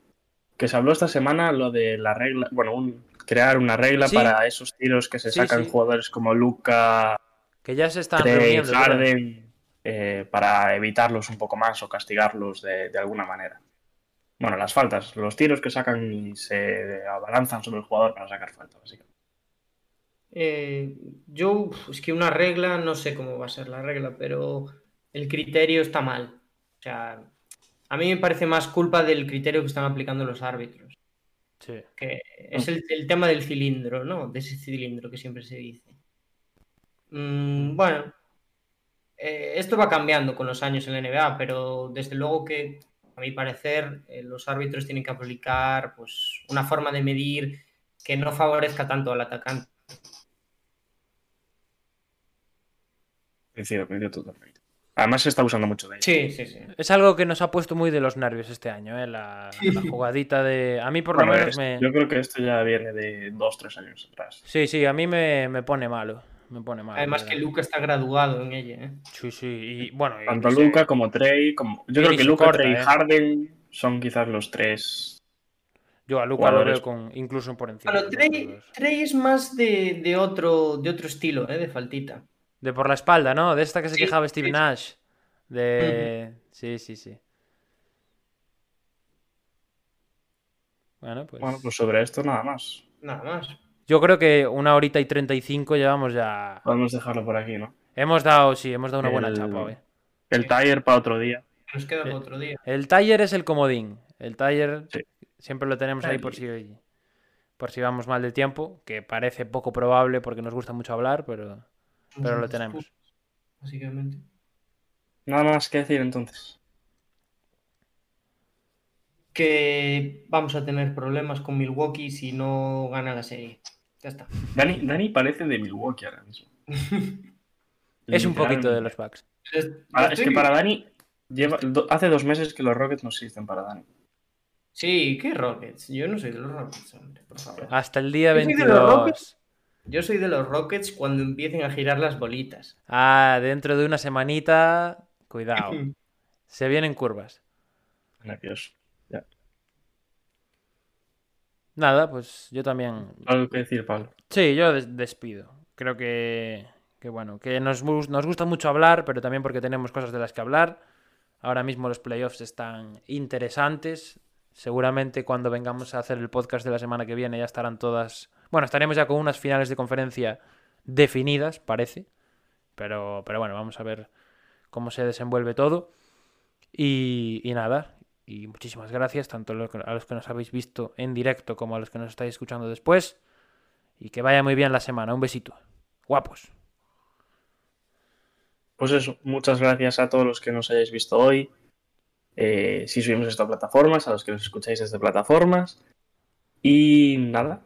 que se habló esta semana lo de la regla, bueno, un- crear una regla Sí. para esos tiros que se Sí, sacan sí. jugadores como Luca, Que ya se están Trey. Harden, eh, para evitarlos un poco más o castigarlos de, de alguna manera. Bueno, las faltas, los tiros que sacan y se abalanzan sobre el jugador para sacar falta, básicamente. Eh, yo, es que una regla, no sé cómo va a ser la regla, pero el criterio está mal. O sea, a mí me parece más culpa del criterio que están aplicando los árbitros. Sí. Que es el, el tema del cilindro, ¿no? De ese cilindro que siempre se dice. Mm, bueno, eh, esto va cambiando con los años en la NBA, pero desde luego que, a mi parecer, eh, los árbitros tienen que aplicar pues, una forma de medir que no favorezca tanto al atacante. Coincido, coincido totalmente. Además se está usando mucho de ello. Sí, sí, sí. Es algo que nos ha puesto muy de los nervios este año, ¿eh? La, la jugadita de... A mí por lo Bueno, menos es- me... Yo creo que esto ya viene de dos, tres años atrás. Sí, sí, a mí me, me pone malo. me pone mal. Además que Luca está graduado en ella, ¿eh? Sí, sí, y bueno. y Tanto se- Luca como Trey, como... Yo Y creo que Luca, corta, Trey y ¿eh? Harden son quizás los tres... Yo a Luca lo jugadores. veo con, incluso por encima. Bueno. Trey es más de, de otro, de otro estilo, ¿eh? De faltita. De por la espalda, ¿no? De esta que se Sí, quejaba Steve sí. Nash. De. Sí, sí, sí. Bueno, pues. Bueno, pues sobre esto nada más. Nada más. Yo creo que una horita y 35 llevamos ya. Podemos dejarlo por aquí, ¿no? Hemos dado, sí, hemos dado una buena El- chapa hoy. El tire para otro día. Nos queda para otro día. El taller es el comodín. El taller Sí. siempre lo tenemos ahí por Taller. si, por si vamos mal de tiempo, que parece poco probable porque nos gusta mucho hablar, pero, pero lo tenemos. Básicamente. Nada más que decir entonces. Que vamos a tener problemas con Milwaukee si no gana la serie. Ya está. <laughs> Dani, Dani parece de Milwaukee ahora mismo. <laughs> Es un poquito de los Bucks. Para- es que para Dani, lleva, do- hace dos meses que los Rockets no existen para Dani. Sí, ¿qué Rockets? Yo no soy de los Rockets, hombre, por favor. Hasta el día Yo soy de los 22. Yo soy de los Rockets cuando empiecen a girar las bolitas. Ah, dentro de una semanita, cuidado. <laughs> Se vienen curvas. Nervioso. Ya. Nada, pues yo también. Algo que decir, Pablo. Sí, yo des- despido. Creo que, que bueno, que nos, nos gusta mucho hablar, pero también porque tenemos cosas de las que hablar. Ahora mismo los playoffs están interesantes. Seguramente cuando vengamos a hacer el podcast de la semana que viene ya estarán todas. Bueno, estaremos ya con unas finales de conferencia definidas, parece. Pero, pero bueno, vamos a ver cómo se desenvuelve todo. Y, nada, y muchísimas gracias tanto a los que- a los que nos habéis visto en directo como a los que nos estáis escuchando después. Y que vaya muy bien la semana. Un besito. Guapos. Pues eso, muchas gracias a todos los que nos hayáis visto hoy. Eh, si subimos esto a plataformas, a los que nos escucháis desde plataformas. Y nada,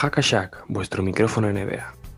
Hackashack, vuestro micrófono NBA.